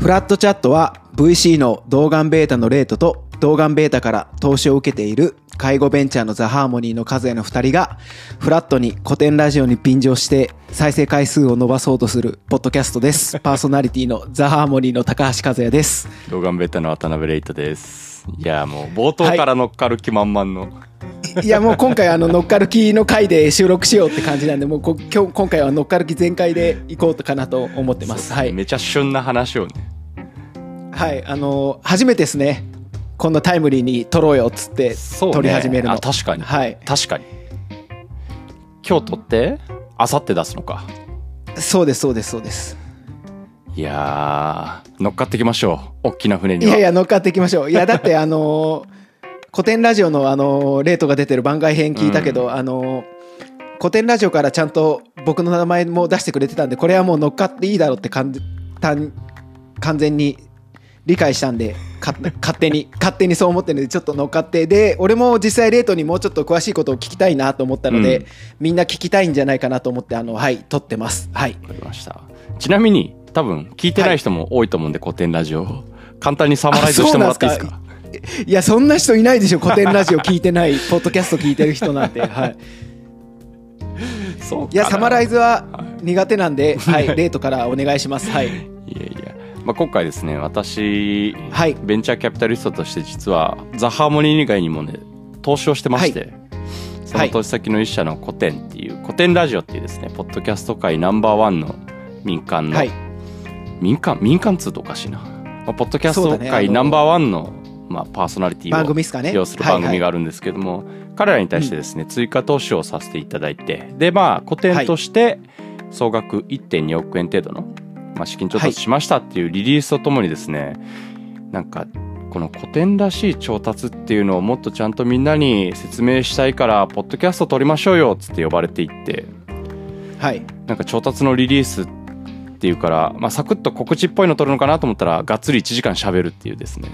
フラットチャットは VC の動眼ベータのレートと動眼ベータから投資を受けている介護ベンチャーのザ・ハーモニーの数への二人がフラットに古典ラジオに便乗して再生回数を伸ばそうとするポッドキャストです。パーソナリティのザ・ハーモニーの高橋和也です。動画ベータの渡辺レイトです。いや、もう冒頭から乗っかる気満々の。いやもう今回あの乗っかる気の回で収録しようって感じなんでもうこ今日今回は乗っかる気全開でいこうかなと思ってます。はい。めちゃ旬な話をね。はい。あの初めてですね。こんなタイムリーに撮ろうよっつってそうね撮り始めるの。あ確かにはい。確かに。今日撮って、あさって出すのか。そうですそうですそうです。いやー、乗っかってきましょう。大きな船には。いやいや乗っかっていきましょう。いやだってあの古典ラジオのあのレートが出てる番外編聞いたけど、あの古典ラジオからちゃんと僕の名前も出してくれてたんでこれはもう乗っかっていいだろうって完全に理解したんでか勝手に 勝手にそう思ってるんでちょっと乗っかってで俺も実際レートにもうちょっと詳しいことを聞きたいなと思ったので、うん。みんな聞きたいんじゃないかなと思ってあのはい撮ってます。はい。わかりました。ちなみに、多分、聞いてない人も多いと思うんで、古典ラジオ。簡単にサマライズしてもらっていいですか？いやそんな人いないでしょ古典ラジオ聞いてない。ポッドキャスト聞いてる人なんて。はい。そういやサマライズはは苦手なんで、はい、レートからお願いします。はい。いやいや、まあ、今回ですね私はい。ベンチャーキャピタリストとして実はザ・ハーモニー以外にもね投資をしてまして、その投資先の一社の古典っていう古典ラジオっていうですねポッドキャスト界ナンバーワンの民間の、はい。民間民間通とおかしいな、まあ、ポッドキャスト界ナンバーワンの、まあ、パーソナリティ番を組ですかね。要する番組があるんですけども、彼らに対してですね、追加投資をさせていただいてでまあ古典として総額1.2億円程度の、まあ、資金調達しましたっていうリリースとともにですね、なんかこの古典らしい調達っていうのをもっとちゃんとみんなに説明したいからポッドキャスト撮りましょうよっつって呼ばれていってはい。なんか調達のリリースっていうから、まあ、サクッと告知っぽいの撮るのかなと思ったらがっつり1時間しゃべるっていうですね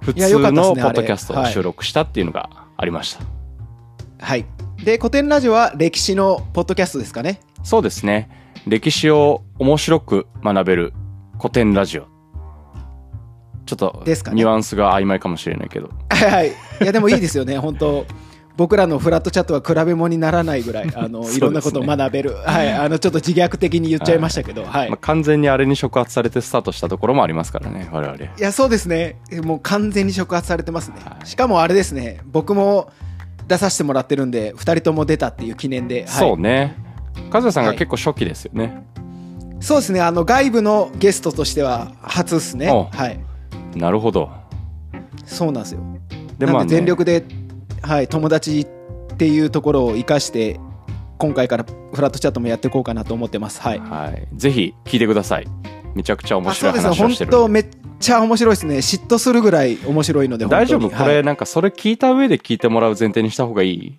普通のポッドキャストを収録したっていうのがありました、はい。で古典ラジオは歴史のポッドキャストですかね。そうですね。歴史を面白く学べる古典ラジオ。ちょっとニュアンスが曖昧かもしれないけど、はい。いやでもいいですよね本当僕らのフラットチャットは比べ物にならないぐらいあの、いろんなことを学べる、はい、あのちょっと自虐的に言っちゃいましたけど、はい。まあ、完全にあれに触発されてスタートしたところもありますからね我々。いやそうですね。もう完全に触発されてますね、はい。しかもあれですね。僕も出させてもらってるんで2人とも出たっていう記念で、はい。そうね。和也さんがはい。結構初期ですよね、そうですね。あの外部のゲストとしては初ですね。おはい。なるほど。そうなんですよ。でまあ、なんでね、全力で、はい、友達っていうところを生かして今回からフラットチャットもやっていこうかなと思ってます。はい。はい、ぜひ聞いてください。めちゃくちゃ面あ白い話をしてるんで。当めっちゃ面白いですね。嫉妬するぐらい面白いので大丈夫？これ、なんかそれ聞いた上で聞いてもらう前提にした方がいい？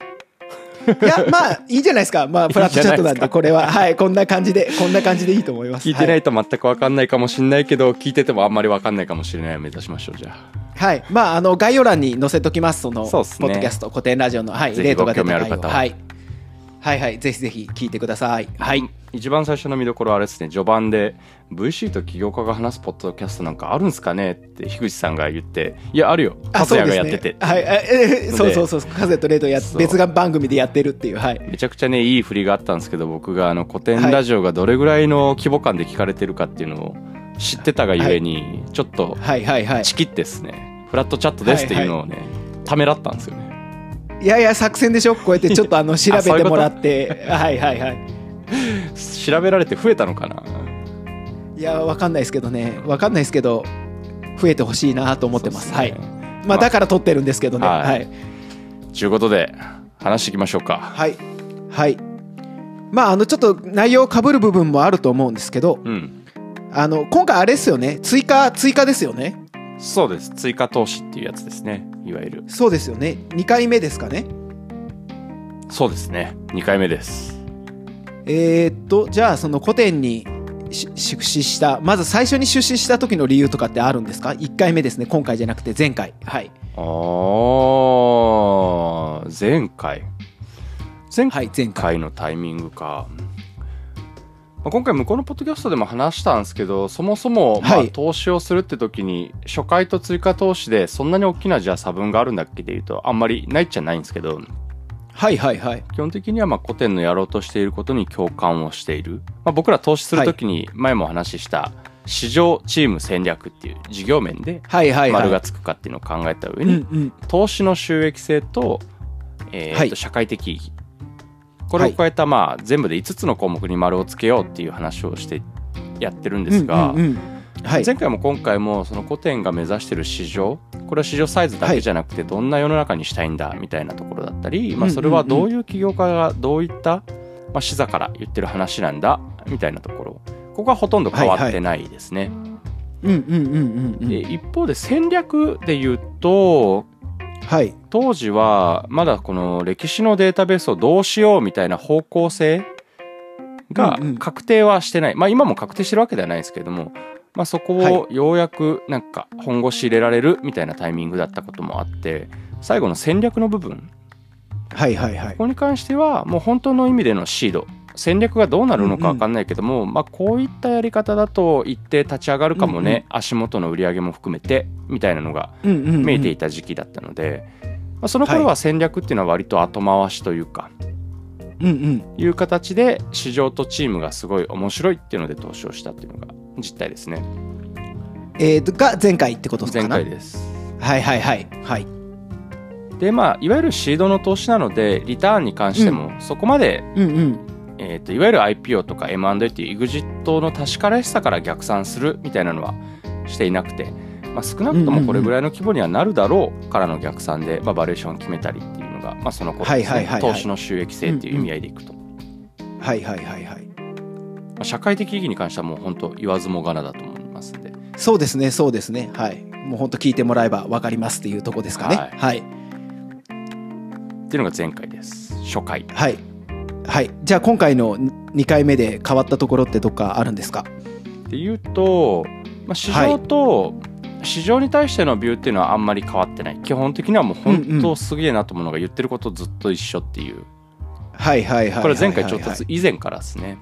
はい、いやまあいいんじゃないですか。まあ フラットチャットなんでこれは。はいこんな感じでこんな感じでいいと思います。聞いてないと全く分かんないかもしれないけど、聞いててもあんまり分かんないかもしれない。を目指しましょう、じゃあ。はい。まあ、あの、概要欄に載せときます。その、ポッドキャスト、古典ラジオの、はい、レートが出たる方は回をはい。はいはい。ぜひぜひ聞いてください。はい。一番最初の見どころはあれですね、序盤で VC と起業家が話すポッドキャストなんかあるんすかねって樋口さんが言って、いや、あるよ。和也がやってて。はい。えそうそうそう。風とレートや別が番組でやってるっていう。はい。めちゃくちゃね、いい振りがあったんですけど、僕があの古典ラジオがどれぐらいの規模感で聞かれてるかっていうのを知ってたがゆえに、ちょっとはいはいはい。チキってですね、フラットチャットですっていうのをね、ためらったんですよね。いやいや、作戦でしょ？こうやってちょっとあの、調べてもらって。はいはいはい。調べられて増えたのかな？いや、わかんないですけどね。わかんないですけど、増えてほしいなと思ってます。はいまあ、だから撮ってるんですけどね。はいはい。ということで、話していきましょうか。はい。はい。まあ、あの、ちょっと内容かぶる部分もあると思うんですけど、うん。あの、今回あれですよね。追加、追加ですよね。そうです。追加投資っていうやつですね。いわゆる。そうですよね。2回目ですかね。そうですね。2回目です。えーっと、じゃあ、その古典にし出資した、まず最初に出資した時の理由とかってあるんですか ?1 回目ですね。今回じゃなくて前回。はい。あー、前回。前回。回のタイミングか。まあ今回向こうのポッドキャストでも話したんですけどそもそもまあはい投資をするって時に初回と追加投資でそんなに大きなじゃあ差分があるんだっけでいうとあんまりないっちゃないんですけどはいはいはい。基本的にはまあ古典のやろうとしていることに共感をしている、まあ、僕ら投資する時に前もお話しした市場チーム戦略っていう事業面ではいはいはい。丸がつくかっていうのを考えた上うんに、うん。投資の収益性と,、えーとはい社会的意義これを加えたまあ全部で5つの項目に丸をつけようっていう話をしてやってるんですが、はい。前回も今回もその古典が目指してる市場これは市場サイズだけじゃなくてどんな世の中にしたいんだみたいなところだったり、まあ、それはどういう起業家がどういった、まあ、視座から言ってる話なんだみたいなところここはほとんど変わってないですね。うんうんうんうんうん。で一方で戦略で言うとはい。当時はまだこの歴史のデータベースをどうしようみたいな方向性がうんうん。確定はしてない、まあ今も確定してるわけではないですけれども、まあ、そこをようやくなんか本腰入れられるみたいなタイミングだったこともあって最後の戦略の部分。はいはいはい。こ。こに関してはもう本当の意味でのシード戦略がどうなるのか分かんないけども、まあ、こういったやり方だと一定立ち上がるかもね、足元の売り上げも含めてみたいなのがうんうんうん。見えていた時期だったので、まあ、その頃は戦略っていうのは割と後回しというか、うんうん。いう形で市場とチームがすごい面白いっていうので投資をしたっていうのが実態ですね。えーと、が前回ってことですか前な回です。はいはいはい。はい。でまあいわゆるシードの投資なのでリターンに関してもそこまで、うんうん。えー、といわゆる IPO とか M&A っていう EXIT の確からしさから逆算するみたいなのはしていなくて、まあ、少なくともこれぐらいの規模にはなるだろうからの逆算で、まあ、バリエーションを決めたりっていうのが、まあ、その頃ねはいはいはいはい投資の収益性っていう意味合いでいくと、はいはいはいはい。まあ社会的意義に関してはもう本当言わずもがなだと思いますんでそうですねそうですね。はい。もう本当聞いてもらえば分かりますっていうとこですかね。はいはい。っていうのが前回です初回はい。はい。じゃあ今回の2回目で変わったところってどっかあるんですか？っていうと、まあ、市場と市場に対してのビューっていうのはあんまり変わってない基本的にはもう本当すげえなと思うのが言ってることずっと一緒っていうはいはいはいはいはいはい。これは前回ちょっと以前からですね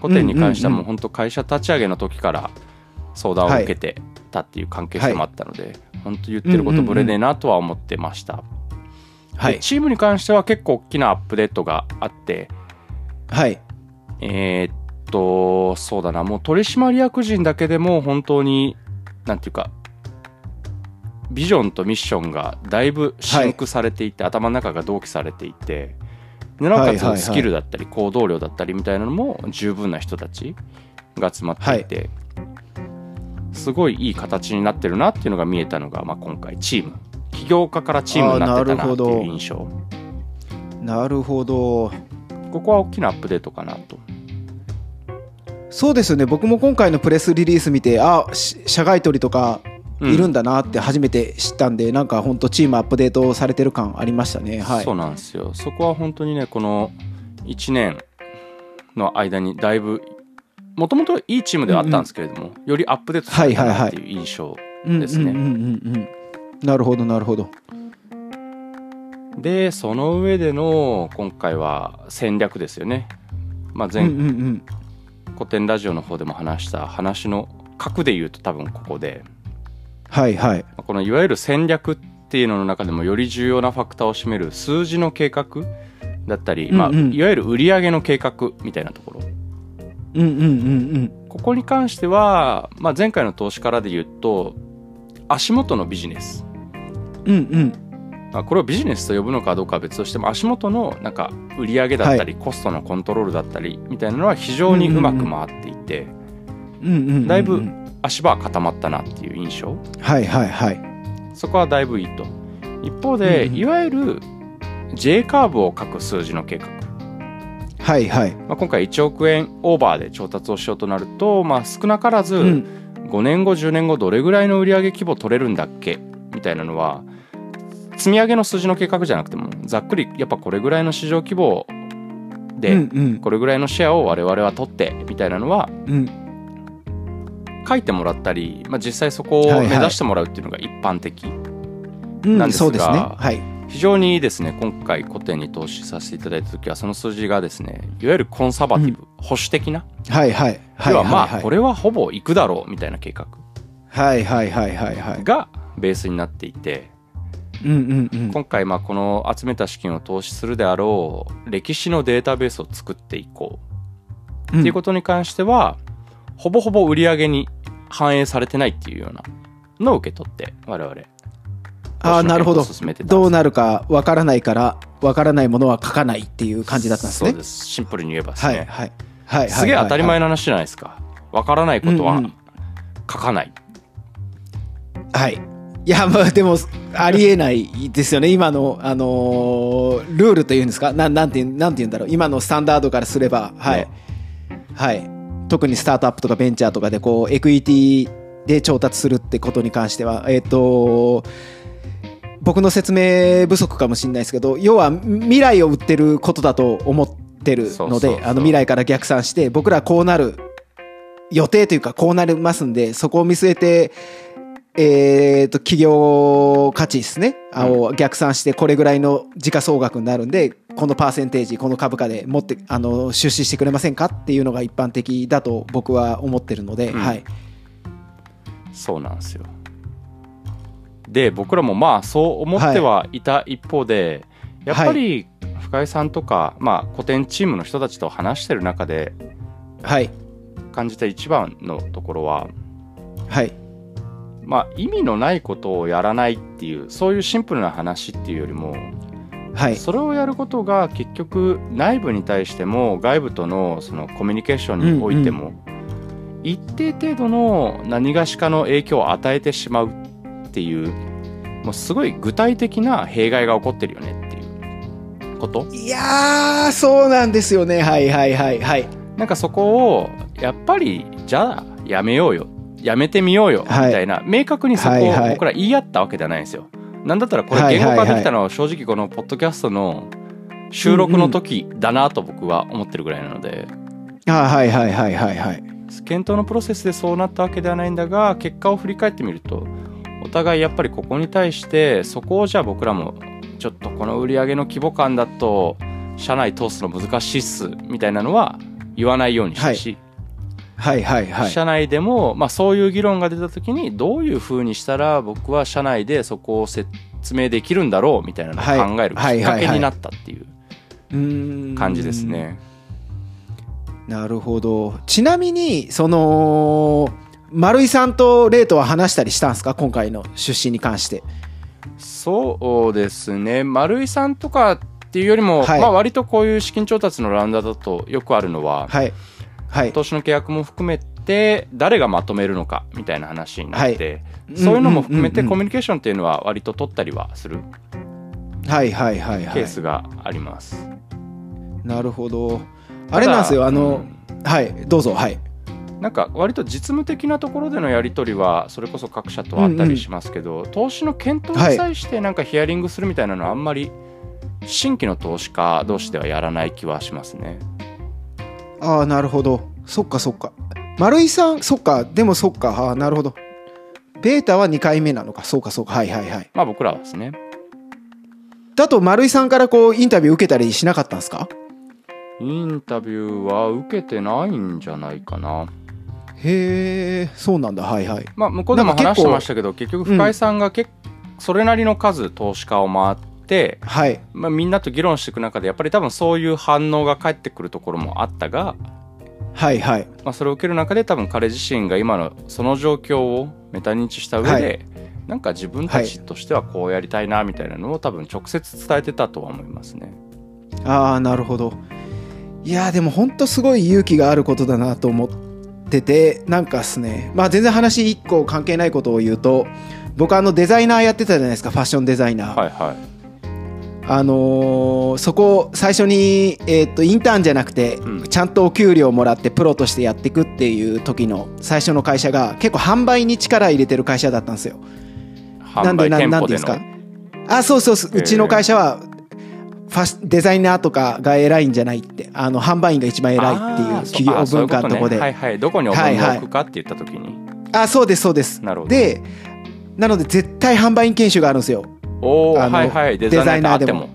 古典に関してはもう本当会社立ち上げの時から相談を受けてたっていう関係性もあったので、本当言ってることぶれねえなとは思ってました、はい。でチームに関しては結構大きなアップデートがあってはい。えーっとそうだな。もう取締役陣だけでも本当になんていうかビジョンとミッションがだいぶシンクされていて、頭の中が同期されていてでなおかはいはいはい。つスキルだったり行動量だったりみたいなのも十分な人たちが集まっていて、すごいいい形になってるなっていうのが見えたのが、まあ、今回チーム。起業家からチームになってたなっていう印象。なるほど。ここは大きなアップデートかなとそうですよね。僕も今回のプレスリリース見て、あ、し社外取りとかいるんだなって初めて知ったんで、なんか本当チームアップデートされてる感ありましたね。はいそう。なんですよそこは本当にねこの1年の間にだいぶもともといいチームではあったんですけれども、よりアップデートされたなっていう印象、ですねうんうんうんうんうん。なるほどなるほど。でその上での今回は戦略ですよね、まあ、前うんうんうん。古典ラジオの方でも話した話の核で言うと多分ここではいはい。まあこのいわゆる戦略っていうのの中でもより重要なファクターを占める数字の計画だったり、まあ、うんうんいわゆる売上の計画みたいなところうんうんうんうん。ここに関しては、まあ、前回の投資からで言うと足元のビジネス、うんうん。まあ、これをビジネスと呼ぶのかどうかは別としても足元のなんか売上だったり、コストのコントロールだったりみたいなのは非常にうまく回っていて。だいぶ足場は固まったなっていう印象はいはいはい。そこはだいぶいいと一方で、いわゆる J カーブを書く数字の計画、はいはい。まあ、今回1億円オーバーで調達をしようとなると、まあ、少なからず、うん。5年後10年後どれぐらいの売上規模取れるんだっけ？みたいなのは積み上げの数字の計画じゃなくてもざっくりやっぱこれぐらいの市場規模で、これぐらいのシェアを我々は取ってみたいなのはうん。書いてもらったり、まあ、実際そこを目指してもらうっていうのが一般的、うんなんですが。非常にですね今回古典に投資させていただいた時はその数字がですねいわゆるコンサバティブ、保守的なはいはいはい要はまあこれはほぼいくだろうみたいな計画はいはいはいはいはい。がベースになっていてうんうんうん。今回まあこの集めた資金を投資するであろう歴史のデータベースを作っていこう。っていうことに関しては、ほぼほぼ売り上げに反映されてないっていうようなのを受け取って我々。ああなるほど。どうなるかわからないからわからないものは書かないっていう感じだったんですね。そうです。シンプルに言えばですね、はいはいはいはいすげえ当たり前のの話じゃないですか。わからないことはうんうん。書かない、はいいやまあでもありえないですよね。今のあのールールというんですか？なんなんてなんて言うんだろう。今のスタンダードからすればはい、ねはい。特にスタートアップとかベンチャーとかでこうエクイティで調達するってことに関してはえっ、と僕の説明不足かもしれないですけど要は未来を売ってることだと思ってるのであの未来から逆算して僕らこうなる予定というかこうなりますんでそこを見据えてえー、と企業価値ですね、あを逆算してこれぐらいの時価総額になるんでこのパーセンテージこの株価で持ってあの出資してくれませんかっていうのが一般的だと僕は思ってるので、うん。はい。そうなんですよ。で僕らもまあそう思ってはいた一方で、やっぱり深井さんとか、まあ、古典チームの人たちと話してる中ではい。感じた一番のところははいまあ意味のないことをやらないっていうそういうシンプルな話っていうよりも、はい。それをやることが結局内部に対しても外部とのそのコミュニケーションにおいても、一定程度の何がしかの影響を与えてしまうっていうもうすごい具体的な弊害が起こってるよねっていうこと？いやーそうなんですよね。はいはいはいはい。なんかそこをやっぱりじゃあやめようよやめてみようよみはい。たいな、明確にそこをはいはい。僕ら言い合ったわけではないんですよ。なんだったらこれはいはいはい。言語化できたのは正直このポッドキャストの収録の時だなと僕は思ってるぐらいなので、あはいはいはいはいはい。検討のプロセスでそうなったわけではないんだが結果を振り返ってみるとお互いやっぱりここに対してそこをじゃあ僕らもちょっとこの売り上げの規模感だと社内通すの難しいっすみたいなのは言わないようにしたし、はいはいはい社内でも、まあ、そういう議論が出た時にどういうふうにしたら僕は社内でそこを説明できるんだろうみたいなのをはい。考えるきっかけになったっていう感じですね。なるほど。ちなみにその丸井さんとレイとは話したりしたんですか？今回の出資に関して。そうですね。丸井さんとかっていうよりも、はい。まあ、割とこういう資金調達のラウンドだとよくあるのは、はいはい。投資の契約も含めて誰がまとめるのかみたいな話になって、はい。そういうのも含めてうんうんうんうん。コミュニケーションっていうのは割と取ったりはするはいはいはいはい。ケースがあります。なるほど。あれなんですよあの、うん。はいどうぞはい。なんか割と実務的なところでのやり取りはそれこそ各社とあったりしますけど、投資の検討に際してなんかヒアリングするみたいなのはあんまり新規の投資家同士ではやらない気はしますね。ああなるほど。そっかそっか。丸井さんそっか。でもそっか。ああなるほど。ベータは2回目なのか。そうかそうか。はいはいはい。まあ僕らはですね。だと丸井さんからこうインタビュー受けたりしなかったんですか？インタビューは受けてないんじゃないかな。へえそうなんだ。はいはい。まあ向こうでも話してましたけど結局深井さんがけ、それなりの数投資家を回って、はい。まあ、みんなと議論していく中でやっぱり多分そういう反応が返ってくるところもあったが、はいはい。まあ、それを受ける中で多分彼自身が今のその状況をメタ認知した上で、はい。なんか自分たちとしてはこうやりたいなみたいなのを多分直接伝えてたとは思いますね。ああなるほど。いやーでも本当すごい勇気があることだなと思っててなんかっすね。まあ全然話一個関係ないことを言うと僕あのデザイナーやってたじゃないですか。ファッションデザイナー、はいはい。あのーそこ最初に、えー、とインターンじゃなくて、うん。ちゃんとお給料もらってプロとしてやっていくっていう時の最初の会社が結構販売に力入れてる会社だったんですよ。なんでな店舗での？なんですか？あそうそうそう。うちの会社はファッデザイナーとかが偉いんじゃないって。あの販売員が一番偉いっていう企業文化のとこで。はいはい。どこにおを置くかって言った時に。あそうですそうです。なるほど。でなので絶対販売員研修があるんですよおおあのはいはい。デデザイナーでも。も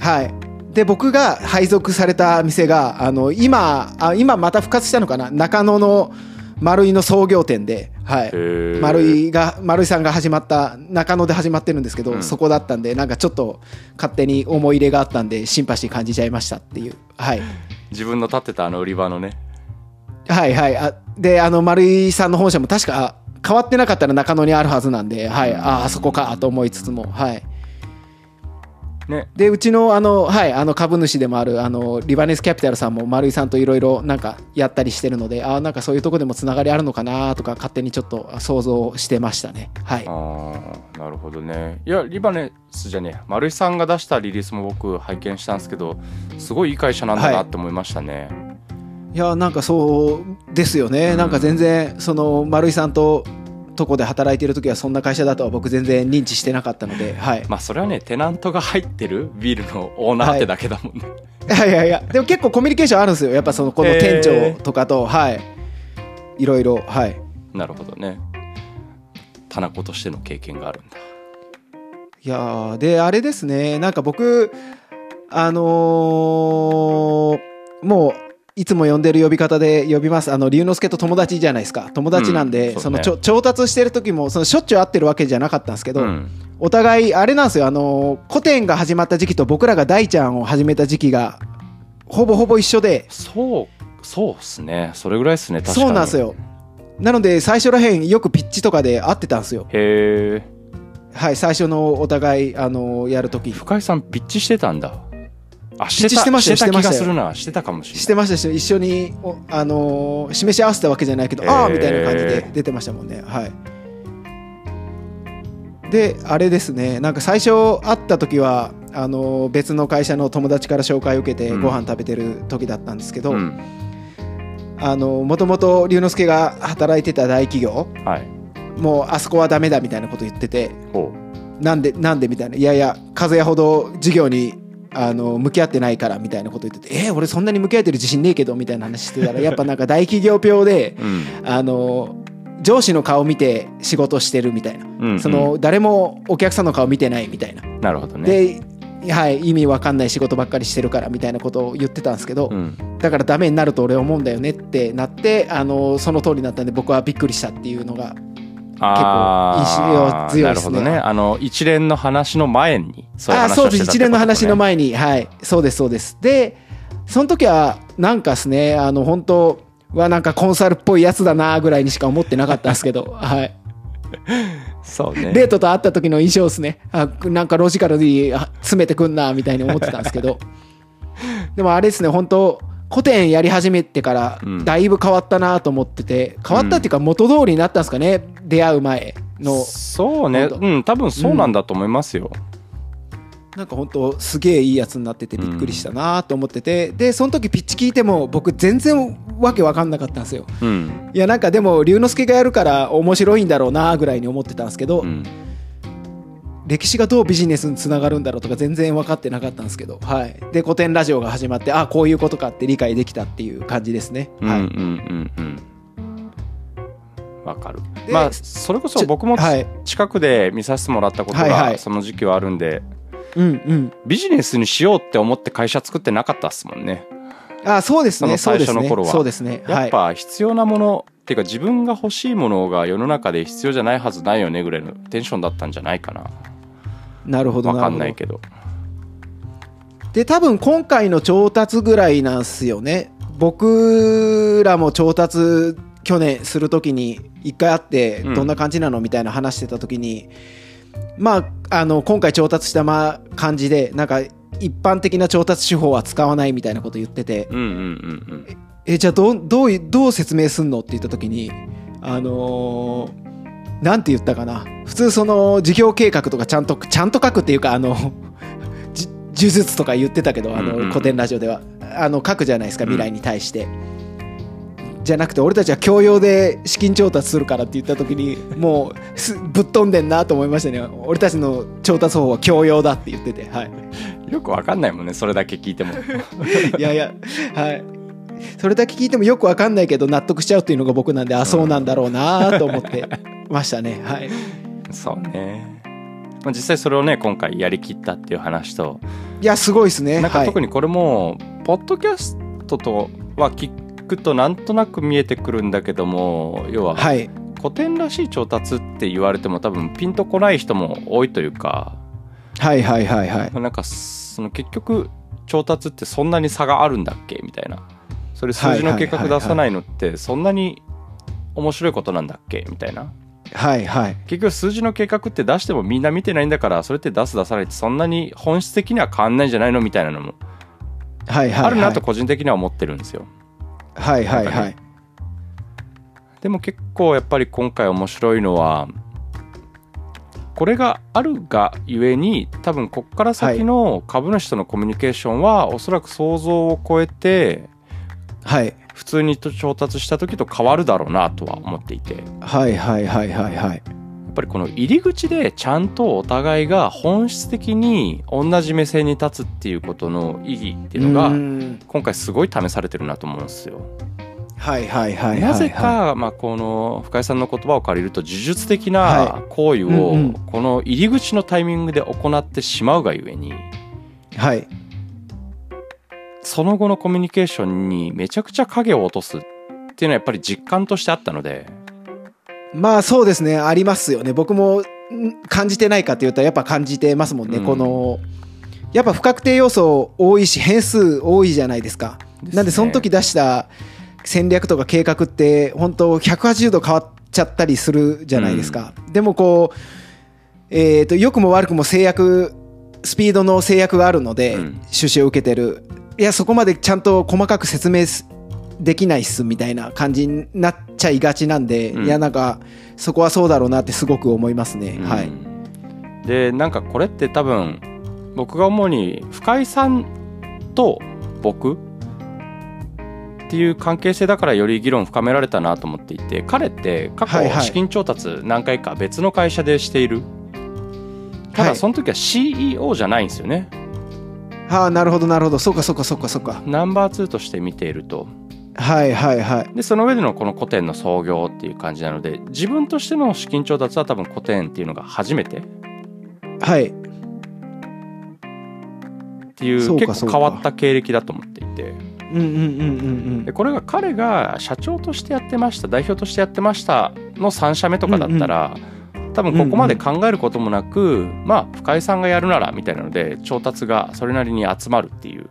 はい。で僕が配属された店があの今あ今また復活したのかな？中野の丸井の創業店で、はい、丸井が丸井さんが始まった中野で始まってるんですけど、うん。そこだったんでなんかちょっと勝手に思い入れがあったんでシンパシー感じちゃいましたっていう。はい。自分の立ってたあの売り場のね。はいはい。あであの丸井さんの本社も確か変わってなかったら中野にあるはずなんではい。ああそこかと思いつつもはい。ね。でうちのあの、はい、あの株主でもあるあのリバネスキャピタルさんも丸井さんといろいろなんかやったりしてるのであーなんかそういうとこでもつながりあるのかなとか勝手にちょっと想像してましたね。はい。ああなるほどね。いやリバネスじゃねえ丸井さんが出したリリースも僕拝見したんですけどすごいいい会社なんだなって思いましたね、いやなんかそうですよね、うん。なんか全然その丸井さんととこで働いてる時はそんな会社だとは僕全然認知してなかったのではい。まあそれはねテナントが入ってるビルのオーナーってだけだもんね、いやいやいやでも結構コミュニケーションあるんですよ。やっぱそのこの店長とかと、はい。いろいろはい。なるほどね。棚子としての経験があるんだ。いやーであれですね。なんか僕あのーもういつも呼んでる呼び方で呼びます。あの龍之介と友達じゃないですか。友達なんで、うんそね。そうの調達してる時もそのしょっちゅう会ってるわけじゃなかったんですけど、うん。お互いあれなんですよ。あのー古典が始まった時期と僕らが大ちゃんを始めた時期がほぼほぼ一緒で。そうそうっすね。それぐらいっすね確かに。そうなんですよ。なので最初らへんよくピッチとかで会ってたんですよ。へえはい最初のお互いあのーやる時。に深井さんピッチしてたんだあしてしてましたよしてた気がするな。してたかもしれない。してましたし一緒におあのー示し合わせたわけじゃないけど、へー。ああみたいな感じで出てましたもんね。はい。であれですね。なんか最初会った時はあのー別の会社の友達から紹介を受けてうん。ご飯食べてる時だったんですけど、うん。あのもともと龍之介が働いてた大企業はい。もうあそこはダメだみたいなこと言っててほなんでなんでみたいな。いやいや和也ほど事業にあの向き合ってないからみたいなこと言っててえー、俺そんなに向き合ってる自信ねえけどみたいな話してたらやっぱなんか大企業病でううん。あの上司の顔見て仕事してるみたいな、うんうん。その誰もお客さんの顔見てないみたいな、なるほどね。で、はい、意味わかんない仕事ばっかりしてるからみたいなことを言ってたんですけど、うん。だからダメになると俺思うんだよねってなってあのその通りになったんで僕はびっくりしたっていうのがあー印象強いですねなるほどね。あの一連の話の前にそういうあそう話をしてたってことね。です。一連の話の前にはい。そうですそうです。でその時はなんかですねあの本当はなんかコンサルっぽいやつだなぐらいにしか思ってなかったんですけど はい。そうね。デートと会った時の印象ですね。あなんかロジカルにあ詰めてくんなみたいに思ってたんですけど。でもあれですね本当古典やり始めてからうん。だいぶ変わったなと思ってて変わったっていうか元通りになったんですかね出会う前の。そうね。うん多分そうなんだと思いますよ、なんか本当すげえいいやつになっててびっくりしたなと思ってて、でその時ピッチ聞いても僕全然わけわかんなかったんですよ。うん。いやなんかでも龍之介がやるから面白いんだろうなぐらいに思ってたんですけど、うん歴史がどうビジネスにつながるんだろうとか全然分かってなかったんですけど、はい、で古典ラジオが始まってあこういうことかって理解できたっていう感じですね、はいうんうんうん。うんわかる。でまあそれこそ僕もちはい。近くで見させてもらったことはいはい。がその時期はあるんでうんうん。ビジネスにしようって思って会社作ってなかったっすもんね。あそうですね。最初の頃はそうですね。そうですね。やっぱ必要なもの、っていうか自分が欲しいものが世の中で必要じゃないはずないよねぐらいのテンションだったんじゃないかな。はい、なるほどわかんないけど。で多分今回の調達ぐらいなんすよね。僕らも調達去年するときに一回会ってうん。どんな感じなのみたいな話してたときに、まああの今回調達したま感じでなんか一般的な調達手法は使わないみたいなこと言ってて。うんうんうんえじゃあどうどういどう説明すんの？って言ったときにあのーなんて言ったかな？普通その事業計画とかちゃんとちゃんと書くっていうかあの じ呪術とか言ってたけどあうんうんうん。の古典ラジオでは。あの書くじゃないですか未来に対して。じゃなくて俺たちは教養で資金調達するからって言った時にもうすぶっ飛んでんなと思いましたね。俺たちの調達方法は教養だって言っててはい。うんよくわかんないもんねそれだけ聞いても。いやいやはいそれだけ聞いてもよくわかんないけど納得しちゃうっていうのが僕なんであそうなんだろうなと思ってましたね。はい。そうね。まあ、実際それをね今回やりきったっていう話と。いやすごいですね。なんか特に、にこれも、ポッドキャストとは聞くとなんとなく見えてくるんだけども要ははい、古典らしい調達って言われても多分ピンとこない人も多いというか。はいはいはいはい。なんかその結局調達ってそんなに差があるんだっけみたいなそれ数字の計画出さないのってそんなに面白いことなんだっけ？みたいな。はいはい。結局数字の計画って出してもみんな見てないんだからそれって出す出さないってそんなに本質的には変わんないんじゃないの？みたいなのもあるなと個人的には思ってるんですよ。はいはいはい。でも結構やっぱり今回面白いのはこれがあるがゆえに多分こっから先の株主とのコミュニケーションはおそらく想像を超えてはい。普通に調達した時と変わるだろうなとは思っていて。やはいはいはいはいはい。っぱりこの入り口でちゃんとお互いが本質的に同じ目線に立つっていうことの意義っていうのうがん。今回すごい試されてるなと思うんですよ。はいはいはいはいなぜか、まあ、この深井さんの言葉を借りると呪術的なは行為をこの入り口のタイミングで行ってしまうがゆえにはいその後のコミュニケーションにめちゃくちゃ影を落とすっていうのはやっぱり実感としてあったので。まあそうですねありますよね。僕もん感じてないかって言ったらやっぱ感じてますもんね、うん。このやっぱ不確定要素多いし変数多いじゃないですか。ですね。なんでその時出した戦略とか計画って本当180度変わっちゃったりするじゃないですか、でもこうえー、と良くも悪くも制約スピードの制約があるので、うん。出資を受けてるいやそこまでちゃんと細かく説明すできないっすみたいな感じになっちゃいがちなんで、うん。いやなんかそこはそうだろうなってすごく思いますね、うん。はい。でなんかこれって多分僕が思うに深井さんと僕っていう関係性だからより議論深められたなと思っていて彼って過はいはい。去資金調達何回か別の会社でしている、たはい。だその時は CEO じゃないんですよね。はあなるほどなるほど。そうかそうかそうかそうか。ナンバー2として見ていると。はいはいはい。でその上でのこの古典の創業っていう感じなので自分としての資金調達は多分古典っていうのが初めて。はい。っていう結構変わった経歴だと思っていて。うんうんうんうんでこれが彼が社長としてやってました代表としてやってましたの3社目とかだったら、多分ここまで考えることもなく、まあ深井さんがやるならみたいなので調達がそれなりに集まるっていう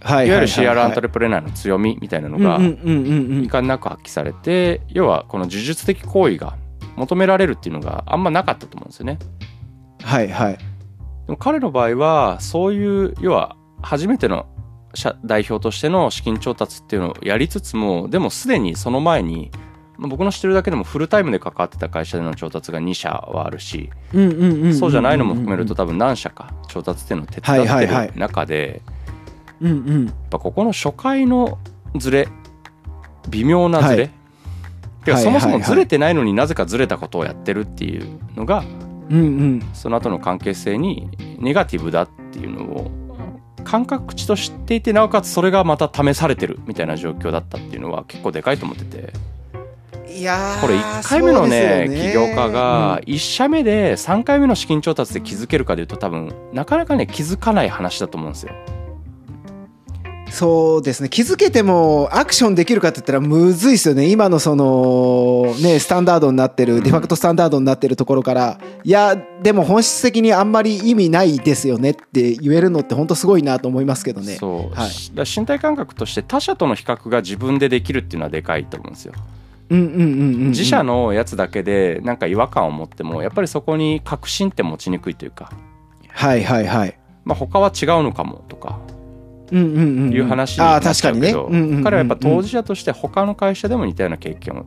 はいいわゆる CR アントレレプレナーの強みみたいなのがうんうんうんうんうん。いかんなく発揮されて要はこの呪術的行為が求められるっていうのがあんまなかったと思うんですよね。はいはい。でも彼の場合はそういう要は初めての社代表としての資金調達っていうのをやりつつもでもすでにその前にまあ僕の知ってるだけでもフルタイムで関わってた会社での調達が2社はあるしそうじゃないのも含めると多分何社か調達っていうのを手伝ってる中でやっぱここの初回のズレ微妙なズレ、はい。てかそもそもずれてないのになぜかずれたことをやってるっていうのがうんうん。その後の関係性にネガティブだっていうのを感覚値と知っていてなおかつそれがまた試されてるみたいな状況だったっていうのは結構でかいと思ってていやーこれ1回目のねそうです起業家が1社目で3回目の資金調達で気づけるかでいうと多分なかなかね気づかない話だと思うんですよ。そうですね。気づけてもアクションできるかって言ったらむずいですよね。今のそのねスタンダードになってるデファクトスタンダードになってるところから。いやでも本質的にあんまり意味ないですよねって言えるのって本当すごいなと思いますけどね。そう、はい。しだ身体感覚として他者との比較が自分でできるっていうのはでかいと思うんですよ。うんうんうんうんうん。自社のやつだけでなんか違和感を持ってもやっぱりそこに確信って持ちにくいというか、はいはいはい。まあ、他は違うのかもとか。うんうんうんうん。いう話にあなっちあ確かにね。ゃうけど、うんうんうんうん。彼はやっぱ当事者として他の会社でも似たような経験を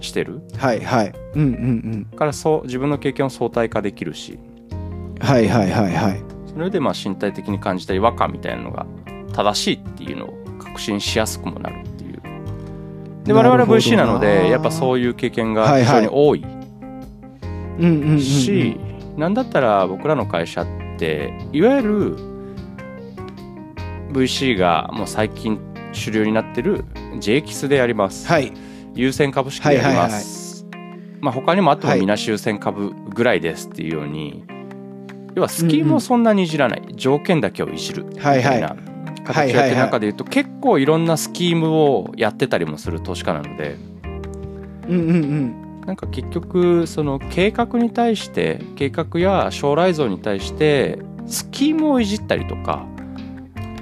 してる。はいはい。うんうんからそう自分の経験を相対化できるし。うんはいはいはいはい。それでまあ身体的に感じた違和感みたいなのが正しいっていうのを確信しやすくもなるで我々は VC なのでやっぱそういう経験が非常に多い。し、なんだったら僕らの会社っていわゆる VC がもう最近主流になってる JX でやります、はい。優先株式でやります、まあ他にもあってもみなし優先株ぐらいですっていうように、要はスキームをそんなにいじらない、条件だけをいじる。みたいなはい。はい形をやってる中で言うと結構いろんなスキームをやってたりもする投資家なので。うんうんうん。なんか結局その計画に対して計画や将来像に対してスキームをいじったりとか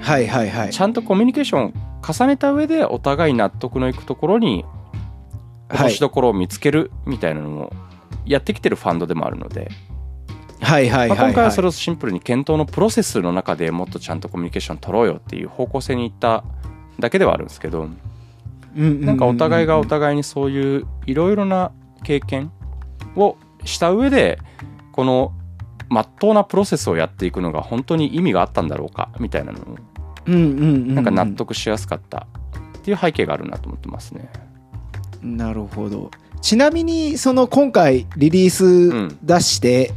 はいはいはい。ちゃんとコミュニケーションを重ねた上でお互い納得のいくところに落としどころを見つけるみたいなのもやってきてるファンドでもあるので、はいはいまあ、はい。今回はそれれをシンプルに検討のプロセスの中でもっとちゃんとコミュニケーション取ろうよっていう方向性に行っただけではあるんですけどなんかお互いがお互いにそういういろいろな経験をした上でこのまっとうなプロセスをやっていくのが本当に意味があったんだろうかみたいなのをうんうんうんなんか納得しやすかったっていう背景があるなと思ってますね。なるほど。ちなみにその今回リリース出して、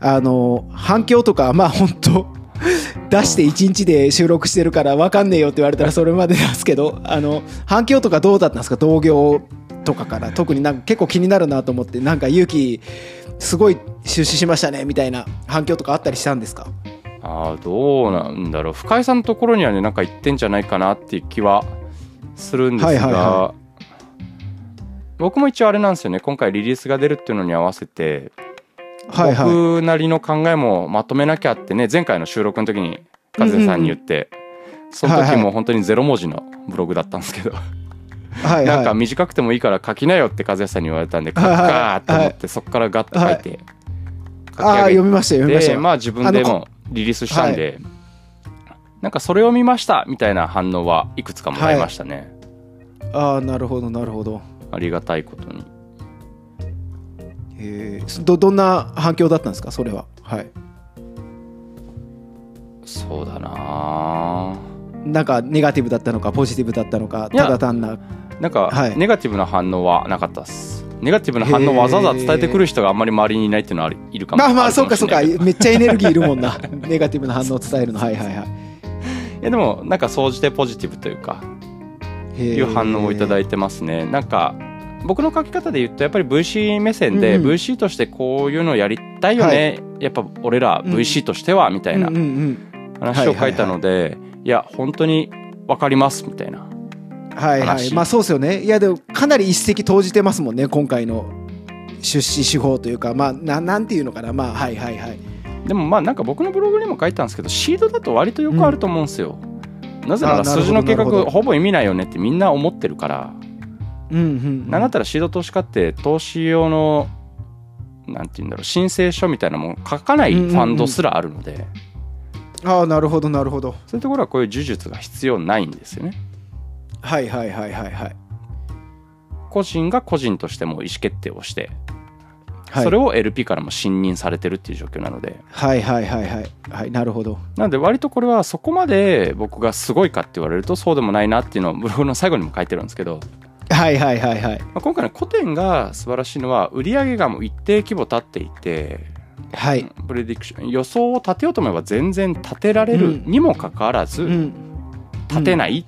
あの反響とかまあ本当 出して1日で収録してるから分かんねえよって言われたらそれまでなんですけどあの反響とかどうだったんですか？同業とかから。特になんか結構気になるなと思ってなんか勇気すごい出資しましたねみたいな反響とかあったりしたんですか？ああどうなんだろう。深井さんのところにはねなんか行ってんじゃないかなっていう気はするんですが、はいはいは僕も一応あれなんですよね。今回リリースが出るっていうのに合わせて、はいはい。僕なりの考えもまとめなきゃってね前回の収録の時に和也さんに言って、その時はいはいも本当にゼロ文字のブログだったんですけど、はいなんかはい短くてもいいから書きなよって和也さんに言われたんで書くかと思ってそこからガッと書いて書き上げ読みました読みました。でまあ自分でもリリースしたんで、なんかそれを見ましたみたいな反応はいくつかもらいましたね、ああなるほどなるほど。ありがたいことにえーどどんな反響だったんですか？それは。はい。そうだな。なんかネガティブだったのかポジティブだったのかただ単ななんかはい。ネガティブな反応はなかったです。ネガティブな反応をわざわざ伝えてくる人があんまり周りにいないっていうのはあるいるかも。まあまあるそうかそうか。めっちゃエネルギーいるもんな。ネガティブな反応を伝えるの。はいはいはい。いやでもなんか総じてポジティブというかいう反応をいただいいてますね。なんか僕の書き方で言うとやっぱり VC 目線で、うんうん。VC としてこういうのやりたいよね、やっぱ俺ら VC としてはみたいなうんうんうん。話を書いたので、いや本当に分かりますみたいな。はいはい。話。まあそうですよね。いやでもかなり一石投じてますもんね今回の出資手法というか。まあななんていうのかな。まあはいはいはい。でもまあなんか僕のブログにも書いたんですけどシードだと割とよくあると思うんですよ、なぜならあーなるほど数字の計画ほぼ意味ないよねってみんな思ってるからうんうんなんだったらシード投資家って投資用のなんて言うんだろう申請書みたいなもの書かないファンドすらあるので、ああなるほどなるほど。そういうところはこういう呪術が必要ないんですよね。はいはいはいはいはい。個人が個人としても意思決定をして、はい。それを LP からも信任されてるっていう状況なので。はいはいはいはい。はいなるほど。なので割とこれはそこまで僕がすごいかって言われるとそうでもないなっていうのをブログの最後にも書いてるんですけど、はいはいはいはい。まあ、今回の古典が素晴らしいのは売上がもう一定規模立っていてはい。プレディクション予想を立てようと思えば全然立てられるにもかかわらず、うん。立てない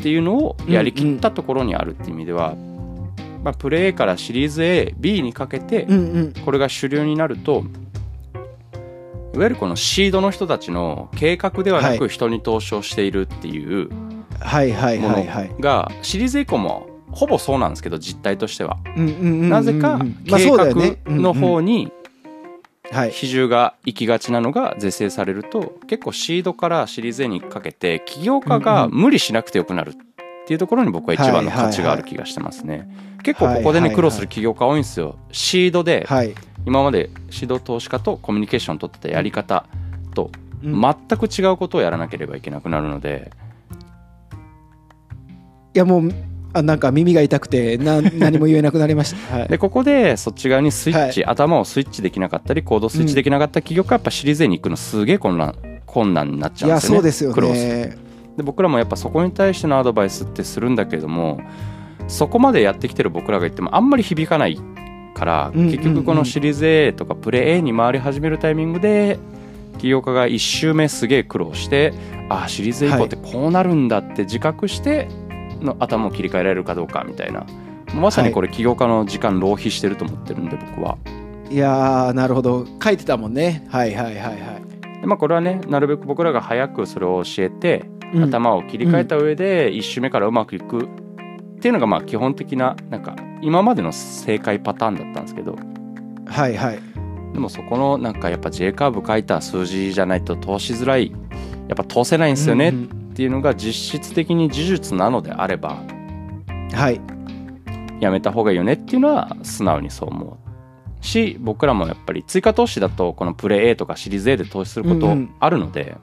っていうのをやりきったところにあるっていう意味では、まあ、プレ A からシリーズ AB にかけてこれが主流になるといわゆるこのシードの人たちの計画ではなはく人に投資をしているっていうはいはいものがシリーズ以降もほぼそうなんですけど実態としては。なぜかまあ計画の方に比重が行きがちなのが是正されると結構シードからシリーズ A にかけて起業家が無理しなくてよくなるっていうところに僕は一番の価値がある気がしてますね。結構ここでね苦労する起業家多いんですよ。シードではい今までシード投資家とコミュニケーションを取ってたやり方とうん全く違うことをやらなければいけなくなるので。いやもうあなんか耳が痛くてな 何も言えなくなりました。はいでここでそっち側にスイッチ、頭をスイッチできなかったりコードスイッチできなかった起業家はやっぱシリーズ A に行くのすげえ困難困難になっちゃうんですよね。そうですよ苦労するね。で僕らもやっぱそこに対してのアドバイスってするんだけれどもそこまでやってきてる僕らが言ってもあんまり響かないから、結局このシリーズ A とかプレ A に回り始めるタイミングで起業家が1周目すげえ苦労してああシリーズ A 以降ってこうなるんだって自覚しての頭を切り替えられるかどうかみたいな。まさにこれ起業家の時間浪費してると思ってるんで僕は。いやーなるほど。書いてたもんね。はいはいはいはい。でまあこれはねなるべく僕らが早くそれを教えて、うん。頭を切り替えた上で1周目からうまくいく。っていうのがまあ基本的ななんか今までの正解パターンだったんですけど。はいはい。でもそこのなんかやっぱ J カーブ書いた数字じゃないと通しづらい。やっぱ通せないんですよね。っうんていうのが実質的に事実なのであればうんはい。やめた方がいいよねっていうのは素直にそう思うし僕らもやっぱり追加投資だとこのプレイ A とかシリーズ A で投資することあるので、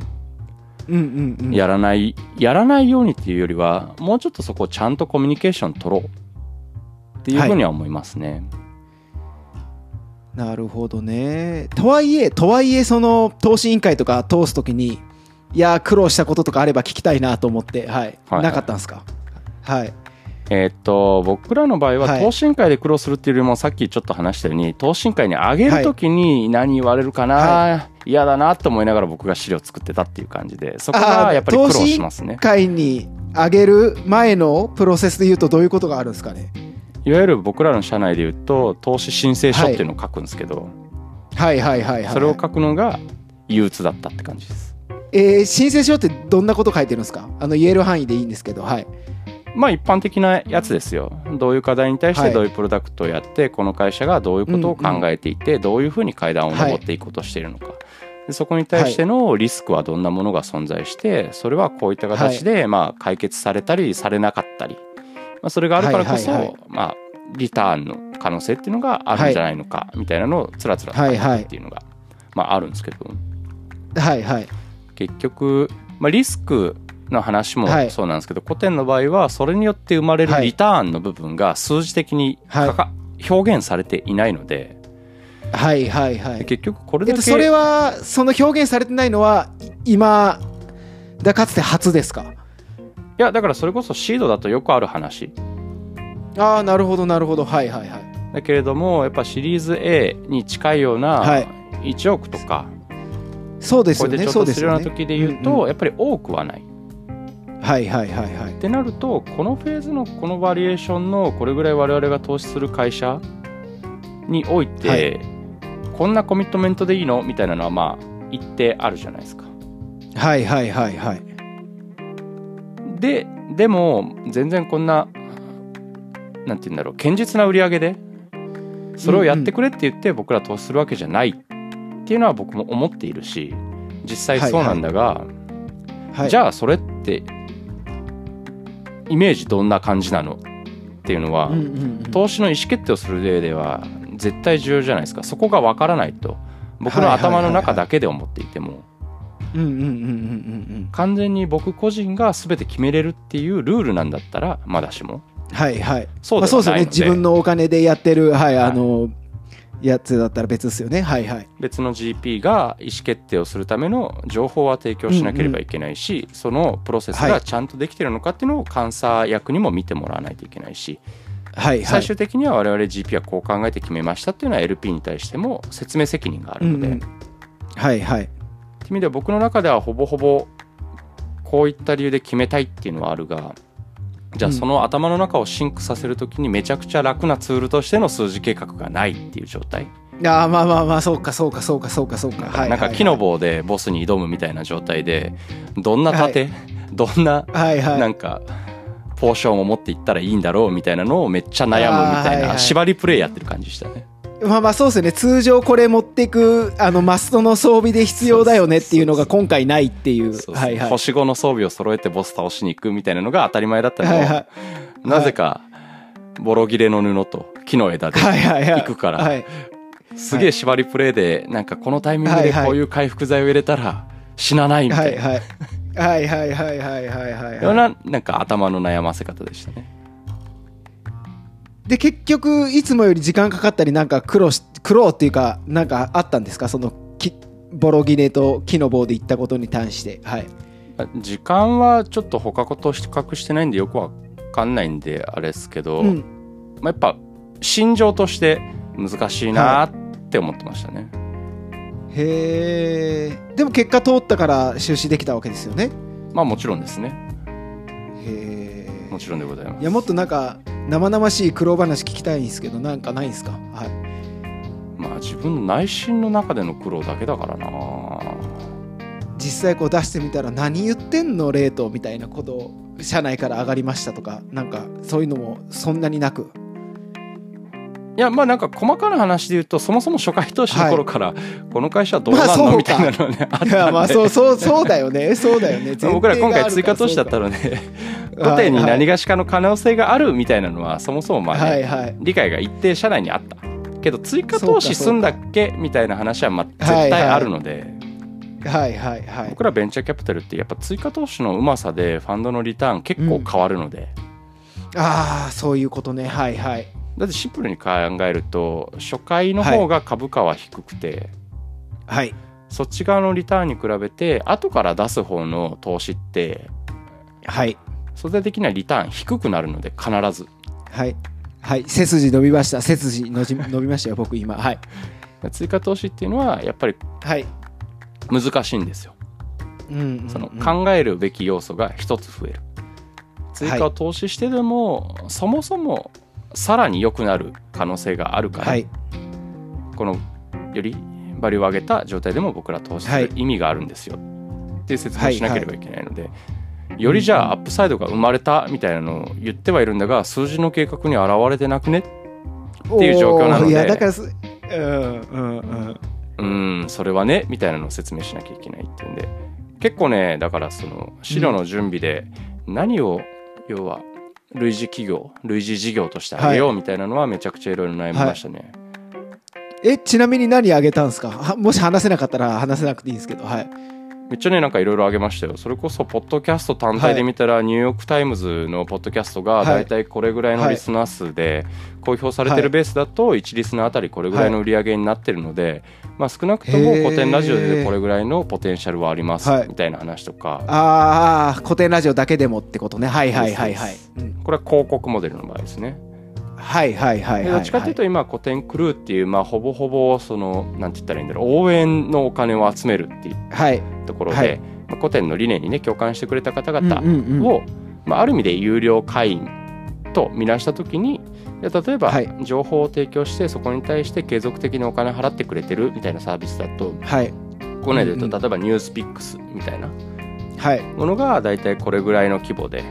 うんうんうんやらないやらないようにっていうよりはもうちょっとそこをちゃんとコミュニケーション取ろうっていうふうには思いますね。なるほどね。とはいえとはいえその投資委員会とか通すときにいやー苦労したこととかあれば聞きたいなと思ってはい、はい。なかったんですか？はい。えーっと僕らの場合ははい。投資委員会で苦労するっていうよりもさっきちょっと話したように投資委員会にあげるときに何言われるかな、は嫌だなと思いながら僕が資料作ってたっていう感じでそこがやっぱり苦労しますね。会に上げる前のプロセスで言うとどういうことがあるんですかね？いわゆる僕らの社内で言うと投資申請書っていうのを書くんですけど、はいはいはいはい。それを書くのが憂鬱だったって感じです。えー申請書ってどんなこと書いてるんですか？あの言える範囲でいいんですけどはい。まあ一般的なやつですよ。どういう課題に対しはい。てどういうプロダクトをやって、この会社がどういうことを考えていて、どういうふうに階段を上ってい。こうとしているのか。でそこに対してのリスクはどんなものが存在して、それはこういった形でまあ解決されたりされなかったり、まあ、それがあるからこそ、はいはいはいまあリターンの可能性っていうのがあるんじゃないのかみたいなのをつらつらと書いてっていうのが、まああるんですけど。はいはい結局、まあ、リスクの話もはい。そうなんですけど、古典の場合はそれによって生まれるはいリターンの部分が数字的にかか、表現されていないのではいはいはい。結局これだけ、えっと、それはその表現されてないのはい今だかつて初ですか？いやだからそれこそシードだとよくある話。ああなるほどなるほど。はいはいはい。だけれどもやっぱシリーズ A に近いようなはい。1億とか、そうですこれでよねちょっとするような時で言うと、うんうん。やっぱり多くはない。はいはいはいはい。ってなるとこのフェーズのこのバリエーションのこれぐらい我々が投資する会社において、はい。こんなコミットメントでいいのみたいなのはまあ一定あるじゃないですか。はいはいはいはい。ででも全然こんななんて言うんだろう堅実な売り上げでそれをやってくれって言って僕ら投資するわけじゃない。っていうのは僕も思っているし実際そうなんだが、はい。じゃあそれってイメージどんな感じなのっていうのは、うんうんうん。投資の意思決定をする上では絶対重要じゃないですか。そこが分からないと僕の頭の中だけで思っていても。完全に僕個人が全て決めれるっていうルールなんだったらまだしも。うんはい。はいそうまあ、そうですよね。自分のお金でやってるはい、はいあのやつだったら別ですよね。はいはい。別の GP が意思決定をするための情報は提供しなければいけないし、そのプロセスはい。がちゃんとできてるのかっていうのを監査役にも見てもらわないといけないし、はいはい。最終的には我々 GP はこう考えて決めましたっていうのは LP に対しても説明責任があるので、うんうん。はいはい。っていう意味では僕の中ではほぼほぼこういった理由で決めたいっていうのはあるがじゃあうんその頭の中をシンクさせるときにめちゃくちゃ楽なツールとしての数字計画がないっていう状態、ああまあまあまあそうかそうかそうかそうか。そうかはい。なんか木の棒でボスに挑むみたいな状態でどんな盾、どんなはいはい。なんかポーションを持っていったらいいんだろうみたいなのをめっちゃ悩むみたいあーはいはない。縛りプレイやってる感じでしたね。まあまあそうですよね。通常これ持っていくあのマストの装備で必要だよねっていうのが今回ないっていう。星5の装備を揃えてボス倒しに行くみたいなのが当たり前だったのを、はいはい。なぜかボロ切れの布と木の枝で行くから、はい。すげえ縛りプレイでなんかこのタイミングでこういう回復剤を入れたら死なないみたいな、はいはい。はいはいはいはいはいはい。ようななんか頭の悩ませ方でしたね。で結局いつもより時間かかったりなんか苦労し苦労っていうかなんかあったんですか？そのきボロ切れと木の棒で行ったことに対して。はい。時間はちょっと他と比較してないんでよくわかんないんであれですけど、うん。まあ、やっぱ心情として難しいなって思ってましたね。へえでも結果通ったから出資できたわけですよね？まあもちろんですね。へえもちろんでございます。いやもっとなんか生々しい苦労話聞きたいんですけどなんかないんですか？はい。まあな自分の内心の中での苦労だけだからな。実際こう出してみたら何言ってんのレートみたいなことを社内から上がりましたとかなんかそういうのもそんなになくいやまあなんか細かな話で言うとそもそも初回投資の頃から、この会社はどうなんの、まあみたいなのはねあったんいでやまあそうそうそうだよね。そうだよね。僕ら今回追加投資だったらので固定に何がしかの可能性があるみたいなのはそもそもまあね、はいはい。理解が一定社内にあった。けど追加投資すんだっけみたいな話はまあ絶対あるので、はいはいはい。僕らベンチャーキャピタルってやっぱ追加投資のうまさでファンドのリターン結構変わるので、ああそういうことね。はいはいだってシンプルに考えると初回の方が株価は低くて、はい。そっち側のリターンに比べて後から出す方の投資ってはい。相対的にはリターン低くなるので必ず。はい。はい。背筋伸びました。背筋のじ伸びましたよ 僕今。はい。追加投資っていうのはやっぱりはい。難しいんですよ。うんうんうん。その考えるべき要素が一つ増える。追加を投資してでも、そもそもさらに良くなる可能性があるから、はい。このよりバリューを上げた状態でも僕ら投資すはい。る意味があるんですよ。っていう説明をしなければいけないので、よりじゃあアップサイドが生まれたみたいなのを言ってはいるんだが数字の計画に現れてなくね？っていう状況なので。いやだからすうんうんうん。うんそれはねみたいなのを説明しなきゃいけないっていうんで。結構ねだからその資料の準備で何を要は類似企業類似事業としてあげようみたいなのはめちゃくちゃいろいろ悩みましたね、えちなみに何あげたんですか？もし話せなかったら話せなくていいんですけどはい。めっちゃねなんかいろいろあげましたよ。それこそポッドキャスト単体で見たら、ニューヨーク・タイムズのポッドキャストがはい。だいたいこれぐらいのリスナー数で公表されてるベースだと1リスナーあたりこれぐらいの売り上げになってるので、まあ、少なくとも古典ラジオでこれぐらいのポテンシャルはありますはい。みたいな話とか、ああ古典ラジオだけでもってことね。はいはいはいはい。うんこれは広告モデルの場合ですね。はいはいはいはいでどっちかというと今古典クルーっていうまあほぼほぼそのなんて言ったらいいんだろう。応援のお金を集めるっていうはい。ところで、はい。まあ古典の理念にね共感してくれた方うん々うんうん。を、まあ、ある意味で有料会員と見なした時にで例えばはい。情報を提供してそこに対して継続的にお金払ってくれてるみたいなサービスだとはい。国内で言ううんうん。と例えばニュースピックスみたいなはい。ものが大体これぐらいの規模で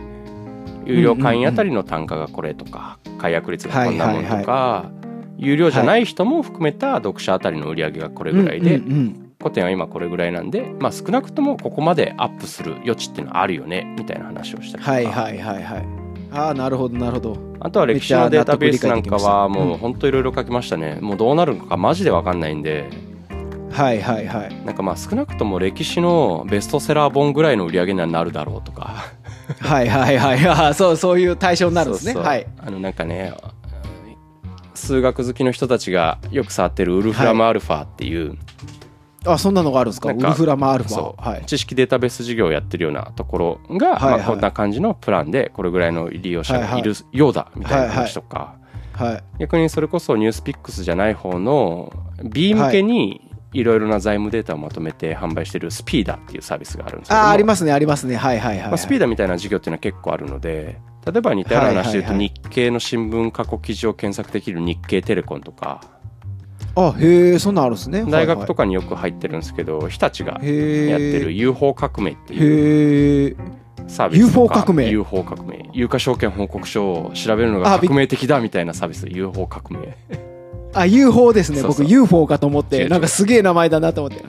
有料会員あたりの単価がこれとか解約率がこんなもんとか有料じゃない人も含めた読者あたりの売り上げがこれぐらいでうんうんうん。古典は今これぐらいなんでまあ少なくともここまでアップする余地っていうのはあるよねみたいな話をしたりとか。はいはいはいはい。ああなるほどなるほど。あとは歴史のデータベースなんかはもう本当いろいろ書きましたね。もうどうなるのかマジで分かんないんで。はいはいはい。なんかまあ少なくとも歴史のベストセラー本ぐらいの売り上げにはなるだろうとかはいはいはい。ああそうそういう対象になるんですね。はい。あのなんかね数学好きの人たちがよく触ってるウルフラムアルファっていう、あそんなのがあるんですか？ウルフラマアルファ。はい。知識データベース事業をやってるようなところが、はいはい。まあ、こんな感じのプランでこれぐらいの利用者がいるはようだみたいな話とか、はい。逆にそれこそニュースピックスじゃない方の B 向けにいろいろな財務データをまとめて販売してるスピーダっていうサービスがあるんですけども。ああありますねありますね。はいはいはい。はいまあ、スピーダみたいな事業っていうのは結構あるので例えば似たような話で言うと日経の新聞過去記事を検索できる日経テレコンとか。あへえそんなんあるんですね。大学とかかによく入ってるんですけど日立がやってる UFO 革命っていうサービス UFO 革命？UFO 革命。有価証券報告書を調べるのが革命的だみたいなサービス。UFO 革命あ UFO ですね。そうそう。僕 UFO かと思っ違う違うてなんかすげえ名前だなと思って。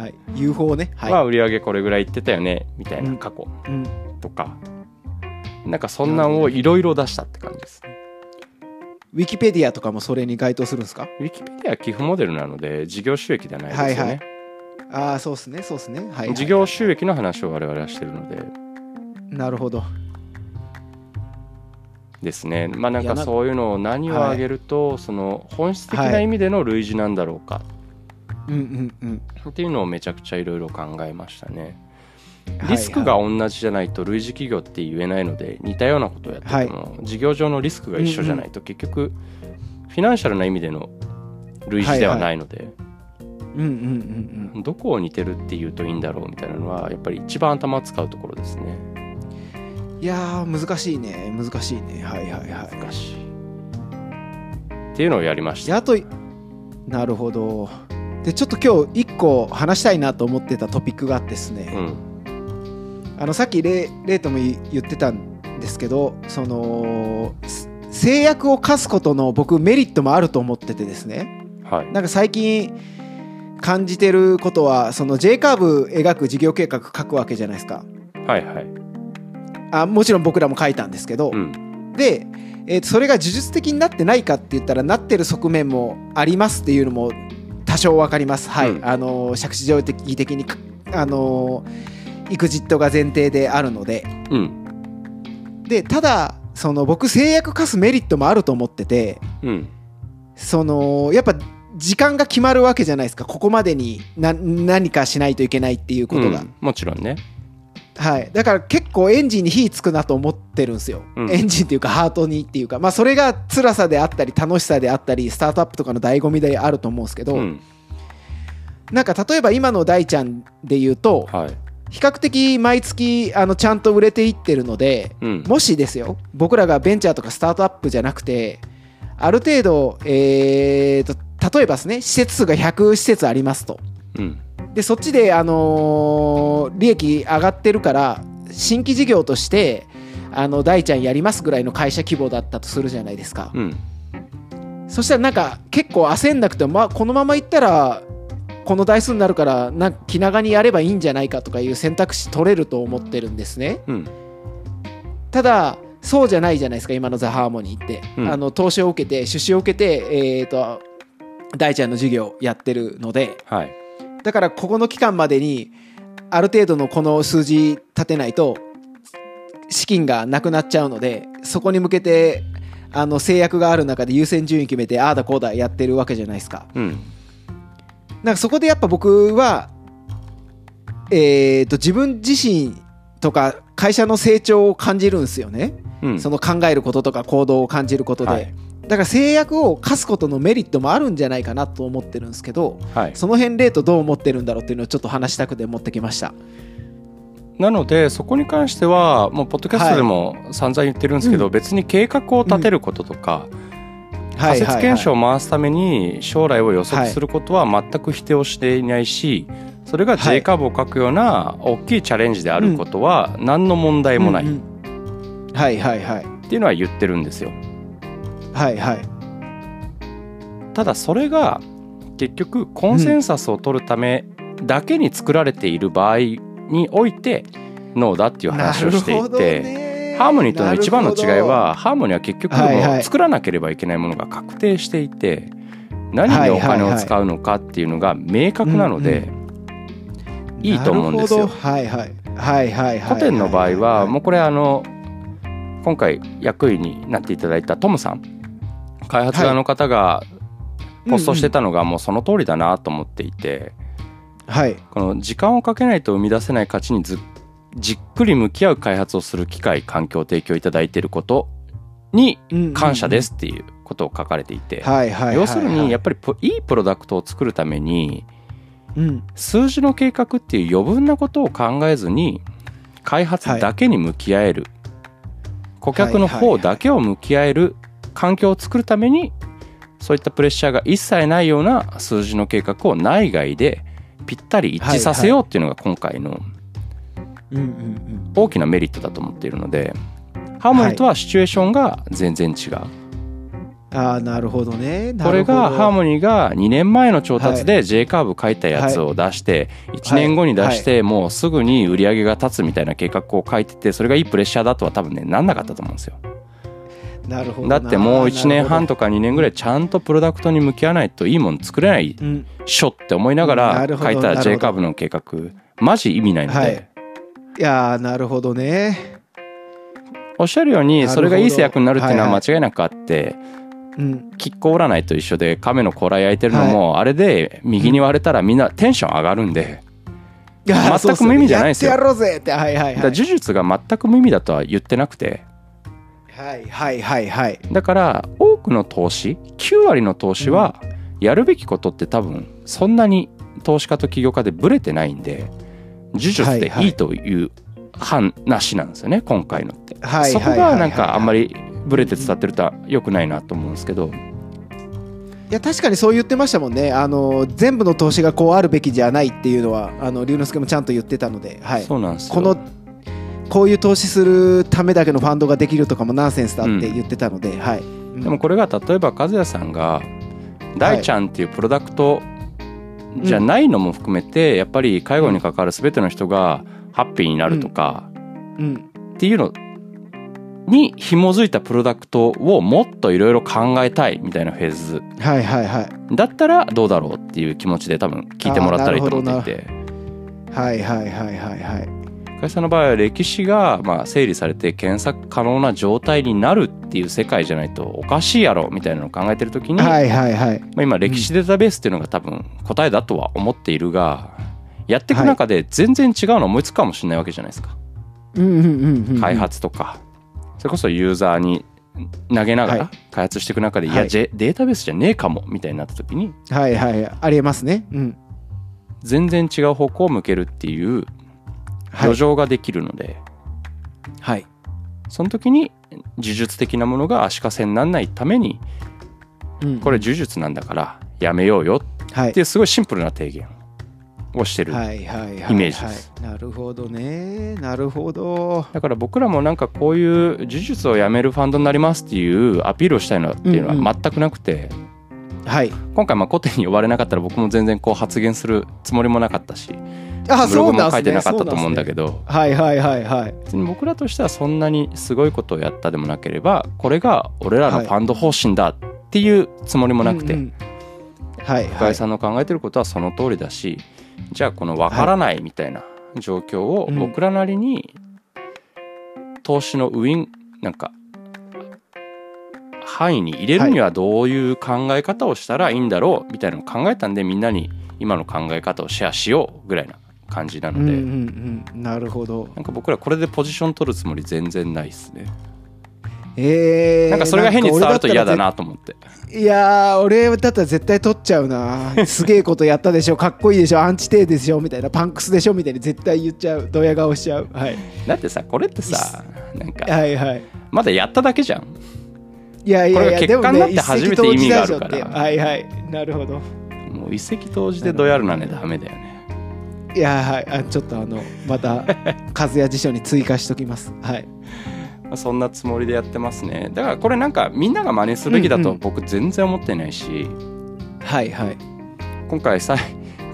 はい。UFO ね。はい、まあ売り上げこれぐらいいってたよねみたいなうん過去うん、とか。なんかそんなんをいろいろ出したって感じです。ウィキペディアとかもそれに該当するんですか？ウィキペディアは寄付モデルなので事業収益ではないですよね、はいはい。ああそうですねそうですね。はい、はい、事業収益の話を我々はしてるので。なるほどですね。まあなんかそういうのを何を挙げると、その本質的な意味での類似なんだろうか。っていうのをめちゃくちゃいろいろ考えましたね。はい。リスクが同じじゃないと類似企業って言えないので似たようなことをやってても、事業上のリスクが一緒じゃないと結局フィナンシャルな意味での類似ではないので、どこを似てるっていうといいんだろうみたいなのはやっぱり一番頭を使うところですね。うんいやー難しいね。難しいね。はいはいはい。難しい。っていうのをやりました。となるほど。でちょっと今日一個話したいなと思ってたトピックがあってですね、うん。あのさっきレレイとも言言ってたんですけどそのす制約を課すことの僕メリットもあると思っててですね。はい。なんか最近感じてることはその J カーブ描く事業計画書くわけじゃないですか。はいはいあもちろん僕らも書いたんですけど、うん。で、えーとそれが呪術的になってないかって言ったらなってる側面もありますっていうのも多少わかります。はい、うん。あの借地上的的にかあのエクジットが前提であるので。うん。でただその僕制約課すメリットもあると思っててうん。そのやっぱ時間が決まるわけじゃないですか。ここまでにな何かしないといけないっていうことが、うん。もちろんねはい、だから結構エンジンに火つくなと思ってるんですよ、うん。エンジンっていうかハートにっていうか。まあそれが辛さであったり楽しさであったりスタートアップとかの醍醐味であると思うんですけど、うん。なんか例えば今の大ちゃんで言うとはい。比較的毎月あのちゃんと売れていってるのでうん。もしですよ僕らがベンチャーとかスタートアップじゃなくてある程度、えーと例えばですね施設数が100施設ありますと。うんでそっちで、あのー利益上がってるから新規事業としてあの大ちゃんやりますぐらいの会社規模だったとするじゃないですか、うん。そしたらなんか結構焦んなくても、まあ、このままいったらこの台数になるからな気長にやればいいんじゃないかとかいう選択肢取れると思ってるんですね。うん。ただそうじゃないじゃないですか今のザ・ハーモニーって、うん。あの投資を受けて出資を受けて、えー、と大ちゃんの授業をやってるので。はいだからここの期間までにある程度のこの数字立てないと資金がなくなっちゃうのでそこに向けてあの制約がある中で優先順位決めてああだこうだやってるわけじゃないですか。うん。なんかそこでやっぱ僕は、えー、と自分自身とか会社の成長を感じるんですよね、うん。その考えることとか行動を感じることで、はいだから制約を課すことのメリットもあるんじゃないかなと思ってるんですけどはい。その辺レートどう思ってるんだろうっていうのをちょっと話したくて持ってきました。なのでそこに関してはもうポッドキャストでも散々言ってるんですけど、うん。別に計画を立てることとか、はい仮説検証を回すために将来を予測することは全く否定をしていないしそれがはい。J カーブを書くような大きいチャレンジであることは何の問題もない。っうんうん。はいはいはい。ていうのは言ってるんですよ。はいはい。ただそれが結局コンセンサスを取るためだけに作られている場合においてノーだっていう話をしていて、ハーモニーとの一番の違いはハーモニーは結局もう作らなければいけないものが確定していて何にお金を使うのかっていうのが明確なのでいいと思うんですよ。はいはいはいはいはい。古典の場合はもうこれあの今回役員になっていただいたトムさん開発側の方がポストしてたのがもうその通りだなと思っていてはい。この時間をかけないと生み出せない価値にずじっくり向き合う開発をする機会環境を提供いただいていることに感謝ですっていうことを書かれていて要するにやっぱりプいいプロダクトを作るためにうん。数字の計画っていう余分なことを考えずに開発だけに向き合える、顧客の方だけを向き合える環境を作るためにそういったプレッシャーが一切ないような数字の計画を内外でぴったり一致させようっていうのが今回の大きなメリットだと思っているのでハーモニーとはシチュエーションが全然違う、うんああなるほどね。これがハーモモニーが2年前の調達で J カーブ書いたやつを出して1年後に出してもうすぐに売り上げが立つみたいな計画を書いててそれがいいプレッシャーだとは多分ねなんなかったと思うんですよなるほどだってもう1年半ととか2年ぐらいちゃんとプロダクトに向き合わないといいもの作れないうん。っしょって思いながなら書いた J カーブの計画マジ意味ないので、はい。いやーなるほどね。おっしゃるようにそれがいい制約になるっていうのははい間違いなくあってうん。亀甲占いと一緒で亀の甲羅焼いてるのもあれで右に割れたらみんなテンション上がるんで。全く無意味じゃないですよ。やってやろうぜって。はいはいはい。呪術が全く無意味だとは言ってなくてはいはいはいはい。だから多くの投資9割の投資はやるべきことって多分そんなに投資家と起業家でブレてないんで呪術でいいという話なんですよね今回のって。はいそこがなんかあんまりりブレて伝わってるとは良くないなと思うんですけど。いや確かにそう言ってましたもんね。あの全部の投資がこうあるべきじゃないっていうのはあの龍之介もちゃんと言ってたので、はい、そうなんですよ。このこういう投資するためだけのファンドができるとかもナンセンスだって言ってたので、はい、うん。でもこれが例えば和也さんが大ちゃんっていうプロダクトじゃないのも含めてやっぱり介護に関わる全ての人がハッピーになるとかうん。っていうのに紐づいたプロダクトをもっといろいろ考えたいみたいなフェーズ。はいはいはい。だったらどうだろうっていう気持ちで多分聞いてもらったらいいと思っていて。はいはいはいはいはい深井さんの場合は歴史がまあ整理されて検索可能な状態になるっていう世界じゃないとおかしいやろみたいなのを考えてる時に、はいはいはい。まあ、今歴史データベースっていうのが多分答えだとは思っているがやっていく中で全然違うの思いつくかもしれないわけじゃないですか、開発とかそれこそユーザーに投げながらはい。開発していく中で、い、はい。やジェデータベースじゃねえかもみたいになった時にはいはいありえますね。うん。全然違う方向を向けるっていうはい余剰ができるので、はい。その時に呪術的なものが足かせにならないためにうん。これ呪術なんだからやめようよ。はい。っていうすごいシンプルな提言をしてる、イメージです。はいなるほどね。なるほど。だから僕らもなんかこういう呪術をやめるファンドになりますっていうアピールをしたいのっていうのは全くなくて、はい。今回まあコテに呼ばれなかったら僕も全然こう発言するつもりもなかったしあブログもそうなんすね。書いてなかったと思うんだど。けどはいはいはいはい。別に僕らとしてはそんなにすごいことをやったでもなければこれが俺らのファンド方針だっていうつもりもなくて、うんうん。はい深井さんの考えてることはその通りだしじゃあこの分からないみたいな状況をうん。僕らなりに投資のウィンなんか範囲に入れるにはどういう考え方をしたらいいんだろうみたいなのを考えたんでみんなに今の考え方をシェアしようぐらいな感じなので、うんうんうんなるほど。なんか僕らこれでポジション取るつもり全然ないですね。えー、なんかそれが変に伝わると嫌だななと思って。いやー俺だったら絶対取っちゃうな。すげえことやったでしょ。かっこいいでしょ。アンチテーでしょ。みたいな。パンクスでしょ。みたいに絶対言っちゃう。ドヤ顔しちゃう。はい。だってさこれってさなんかはいはい。まだやっただけじゃん。いやいやいやこれが結果になって初めて意味があはいはい。なるほど。もう一石投じてどやるなんてダメだよね。いやはい。あちょっとあのまた和也辞書に追加しときます。はい。まあそんなつもりでやってますね。だからこれなんかみんなが真似すべきだとうんうん僕全然思ってないし、はいはい。今回さ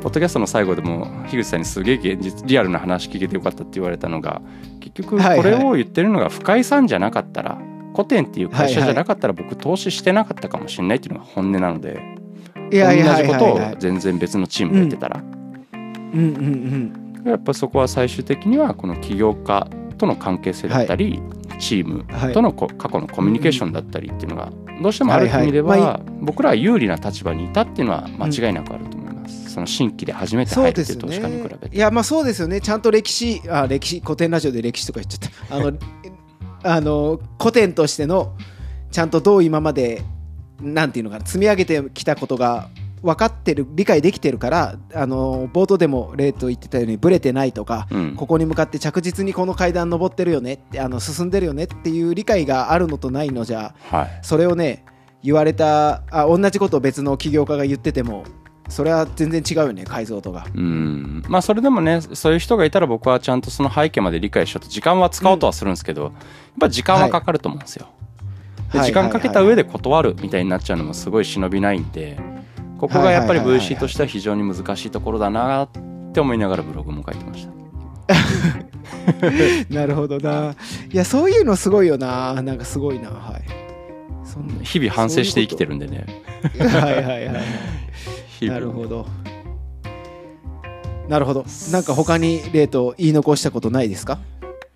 ポッドキャストの最後でも樋口さんにすげえ現実リアルな話聞けてよかったって言われたのが結局はいはい。これを言ってるのが深井さんじゃなかったら古典っていう会社じゃなかったら僕投資してなかったかもしれないっていうのが本音なのでいやいやはい同じことをはいはい全然別のチームがやってたら、うんうんやっぱそこは最終的にはこの起業家との関係性だったり、チームうんはい。とのこ過去のコミュニケーションだったりっていうのがどうしてもある意味ではいはは僕らは有利な立場にいたっていうのは間違いなくあると思います、その新規で初めてそ入るってうですよいう投資家に比べね。ていやまあそうですよね。ちゃんと歴史あ歴史古典ラジオで歴史とか言っちゃった あのあの古典としてのちゃんとどう今までなんていうのかな積み上げてきたことが分かってる理解できてるからあの冒頭でも例と言ってたようにブレてないとかうん。ここに向かって着実にこの階段登ってるよねってあの進んでるよねっていう理解があるのとないのじゃはい。それをね言われたあ同じことを別の起業家が言っててもそれは全然違うよね解像度が。うん。まあそれでもねそういう人がいたら僕はちゃんとその背景まで理解しようと時間は使おうとはするんですけど、やっぱ時間はかかると思うんですよ。ではい。時間かけた上で断るみたいになっちゃうのもすごい忍びないんでここがやっぱりはいはいはいはい VC としては非常に難しいところだなって思いながらブログも書いてました。なるほどな。いや、そういうのすごいよな。なんかすごいな。はい。そんな日々反省して生きてるんでね。はいはいはい。なるほど。なるほど。なんか他に例と言い残したことないですか？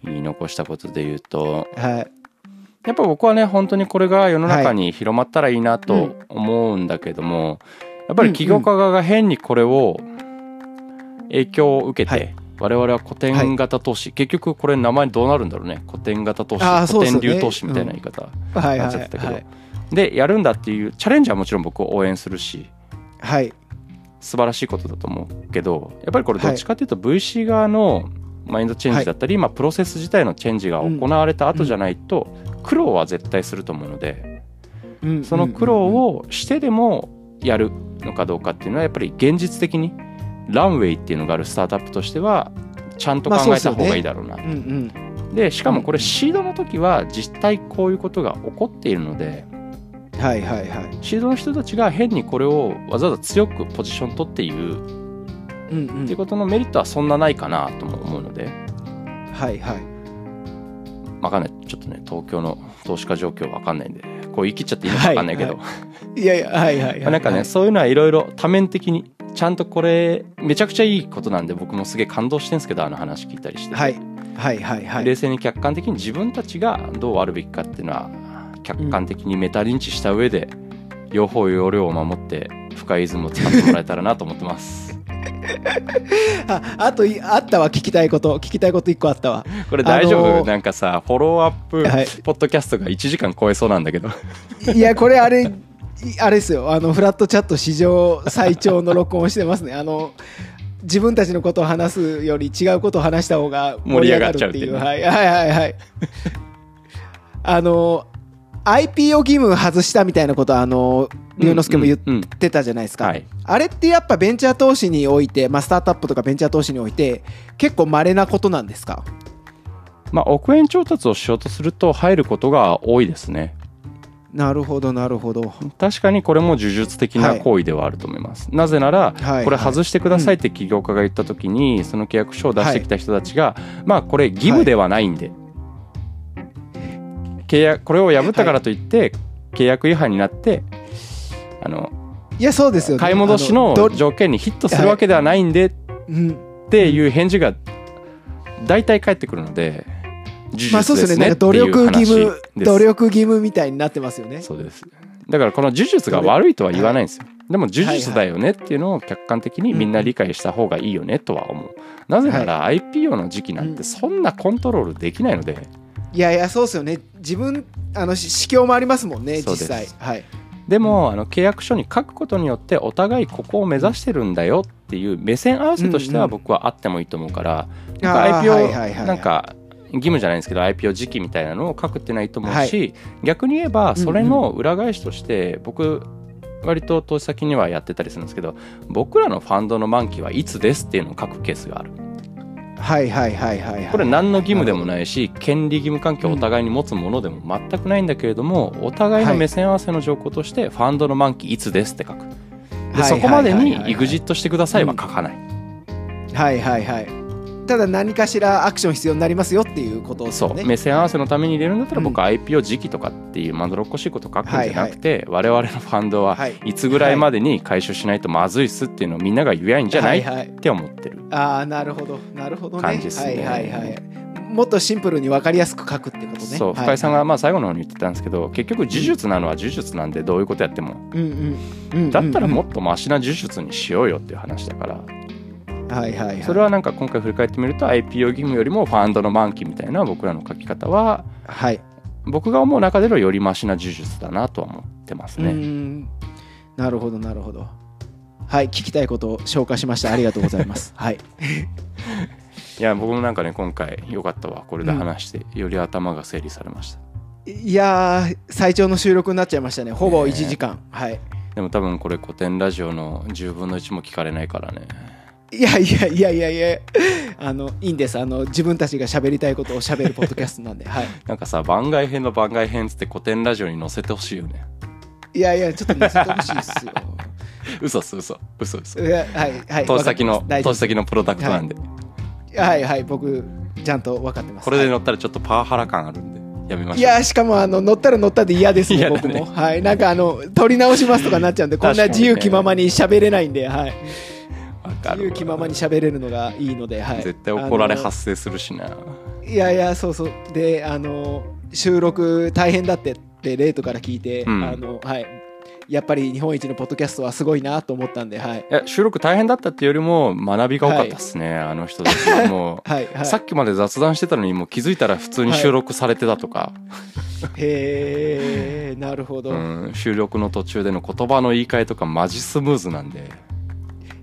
言い残したことで言うとはい。やっぱ僕はね本当にこれが世の中に広まったらいいなと思うんだけども、やっぱり起業家側が変にこれを影響を受けて、はい。我々は古典型投資、結局これ名前どうなるんだろうね。古典型投資あーそう古典流投資みたいな言い方、はいはいなっちゃってたけど。はい。でやるんだっていうチャレンジはもちろん僕を応援するしはい。素晴らしいことだと思うけどやっぱりこれどっちかっていうと VC 側のマインドチェンジだったり、まあ、プロセス自体のチェンジが行われた後じゃないと苦労は絶対すると思うのでうん。その苦労をしてでもやるのかどうかっていうのはやっぱり現実的にランウェイっていうのがあるスタートアップとしてはちゃんと考えた方がいいだろうな、うんうん。でしかもこれシードの時は実際こういうことが起こっているのではいはいはい。シードの人たちが変にこれをわざわざ強くポジション取って言ううんうん。っていうことのメリットはそんなないかなとも思うので。はいはい。わかんない。ちょっとね東京の投資家状況わかんないんでこう言い切っちゃっていいのかわかんないけど、いやいやはいはいはい。まあなんかね、はい。そういうのはいろいろ多面的にちゃんとこれめちゃくちゃいいことなんで僕もすげえ感動してんですけどあの話聞いたりして。て、はい。はいはいはい。冷静に客観的に自分たちがどうあるべきかっていうのは客観的にメタ認知した上で、両方要領を守って深いイズムを使ってもらえたらなと思ってます ああといあったわ聞きたいこと。聞きたいこと一個あったわ。これ大丈夫、あのーなんかさフォローアップ、はい。ポッドキャストが1時間超えそうなんだけど。いやこれあれいあれですよ。あのフラットチャット史上最長の録音をしてますね。あの自分たちのことを話すより違うことを話した方が盛り上がるっていう。盛り上がっちゃうっていうね。はいはいはいはい。あの IPO 義務外したみたいなことはあの龍之介も言ってたじゃないですか、あれってやっぱベンチャー投資において、まあ、スタートアップとかベンチャー投資において結構稀なことなんですかまあ億円調達をしようとすると入ることが多いですねなるほどなるほど確かにこれも呪術的な行為ではあると思います、なぜならこれ外してくださいって起業家が言った時にその契約書を出してきた人たちがまあこれ義務ではないんで契約これを破ったからといって契約違反になってあのいやそうですよね。買い戻しあのど条件にヒットするわけではないんでっうん。ていう返事が大体返ってくるので呪まあそう術ですね。努力義話務努力義務みたいになってますよね。そうです。だからこの呪術が悪いとは言わないんですよ、でも呪術だよねっていうのを客観的にみんな理解した方がいいよねとは思う。なぜなら IPO の時期なんてそんなコントロールできないのでいやいやそうですよね。自分あのし市況もありますもんね実際。はい。でもあの契約書に書くことによってお互いここを目指してるんだよっていう目線合わせとしては僕はあってもいいと思うから、なんかはいはいはい IPO なんか義務じゃないんですけど IPO 時期みたいなのを書くってないと思うし、逆に言えばそれの裏返しとして僕割と投資先にはやってたりするんですけど僕らのファンドの満期はいつですっていうのを書くケースがあるはいはいはいはいはい。これ何の義務でもないし権利義務関係をお互いに持つものでも全くないんだけれどもお互いの目線合わせの条項としてファンドの満期いつですって書く。ではいそこまでにはいはい。はいはい EXIT してくださいは書かない。はいはいはいただ何かしらアクション必要になりますよっていうことですそう。目線合わせのために入れるんだったらうん。僕は IPO 時期とかっていうまどろっこしいこと書くんじゃなくて我々のファンドははい。いつぐらいまでに回収しないとまずいっすっていうのをみんなが言えばいいんじゃない？はいはい。って思ってる。ああなるほど。なるほどね。感じですね。はいはい。はいもっとシンプルに分かりやすく書くってことね。そう。はい。深井さんがまあ最後の方に言ってたんですけど結局呪術なのは呪術なんでどういうことやっても。だったらもっっとマシな呪術にしようよっていう話だから。とはいはいはい。それはなんか今回振り返ってみると IPO 義務よりもファンドの満期みたいな僕らの書き方ははい。僕が思う中でのよりマシな呪術だなとは思ってますね。ん。なるほどなるほど。はい聞きたいことを消化しました。ありがとうございます。はい。いや僕もなんかね今回良かったわ。これで話して、より頭が整理されました。いやー最長の収録になっちゃいましたね。ほぼね1時間、はい。でも多分これ古典ラジオの10分の1も聞かれないからねいやいやいやいやいやあのいいんです。あの自分たちが喋りたいことを喋るポッドキャストなんではい。なんかさ番外編の番外編っつって古典ラジオに載せてほしいよね。いやいやちょっと見せてほしいっすよ。嘘っす嘘。嘘嘘いやはいはい投資先の投資先のプロダクトなんで、はい。はい僕ちゃんと分かってます。これではい。乗ったらちょっとパワハラ感あるんでやめまいしょう。やしかもあの乗ったら乗ったで嫌ですねね。僕も。はい。なんかあの取り直しますとかなっちゃうんでこんな自由気ままに喋れないんではいわかる自由気ままに喋れるのがいいのではい。絶対怒られ発生するしな。いやいやそうそう。であの収録大変だってってレイトから聞いて、うん。あのはい。やっぱり日本一のポッドキャストはすごいなと思ったんではい。いや収録大変だったっていうよりも学びが多かったっすね、あの人たちは。もう はいはい。さっきまで雑談してたのにもう気づいたら普通に収録されてたとか、へえなるほど、うん、収録の途中での言葉の言い換えとかマジスムーズなんで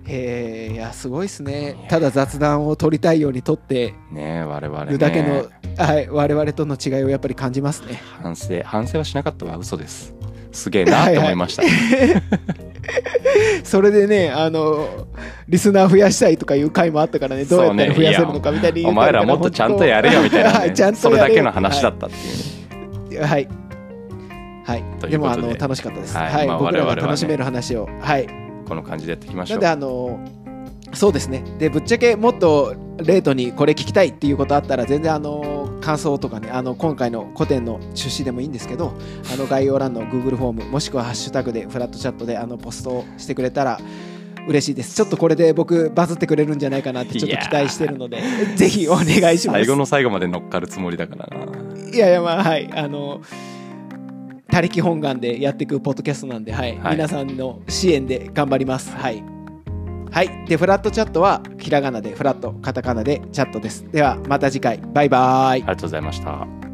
へえいやすごいですね。ただ雑談を取りたいように取ってね我々ね。るだけの、はい、我々との違いをやっぱり感じますね。反省反省はしなかったは嘘です。すげえなって思いました。それでね、あの、リスナー増やしたいとかいう回もあったからね、どうやったら増やせるのかみたいに言お前らもっとちゃんとやれよみたいな、ね、ちゃんとそれだけの話だったっていう、ね、はい。はい。で。も、あの、楽しかったです。はい。はい。まあ、僕らが楽しめる話を、はい。この感じでやっていきましょう。なんで、あの、そうですね。で、ぶっちゃけもっとレートにこれ聞きたいっていうことあったら、全然あの、感想とかね、あの、今回の古典の出資でもいいんですけど、あの、概要欄の Google フォーム、もしくはハッシュタグでフラットチャットであの、ポストしてくれたら、嬉しいです。ちょっとこれで僕バズってくれるんじゃないかなってちょっと期待してるので、ぜひお願いします。最後の最後まで乗っかるつもりだからな。いやいや、まあ、はい。あの、他力本願でやっていくポッドキャストなんで、はい。はい、皆さんの支援で頑張ります。はい。はい。で、フラットチャットは、ひらがなでフラット、カタカナでチャットです。では、また次回。バイバイ。ありがとうございました。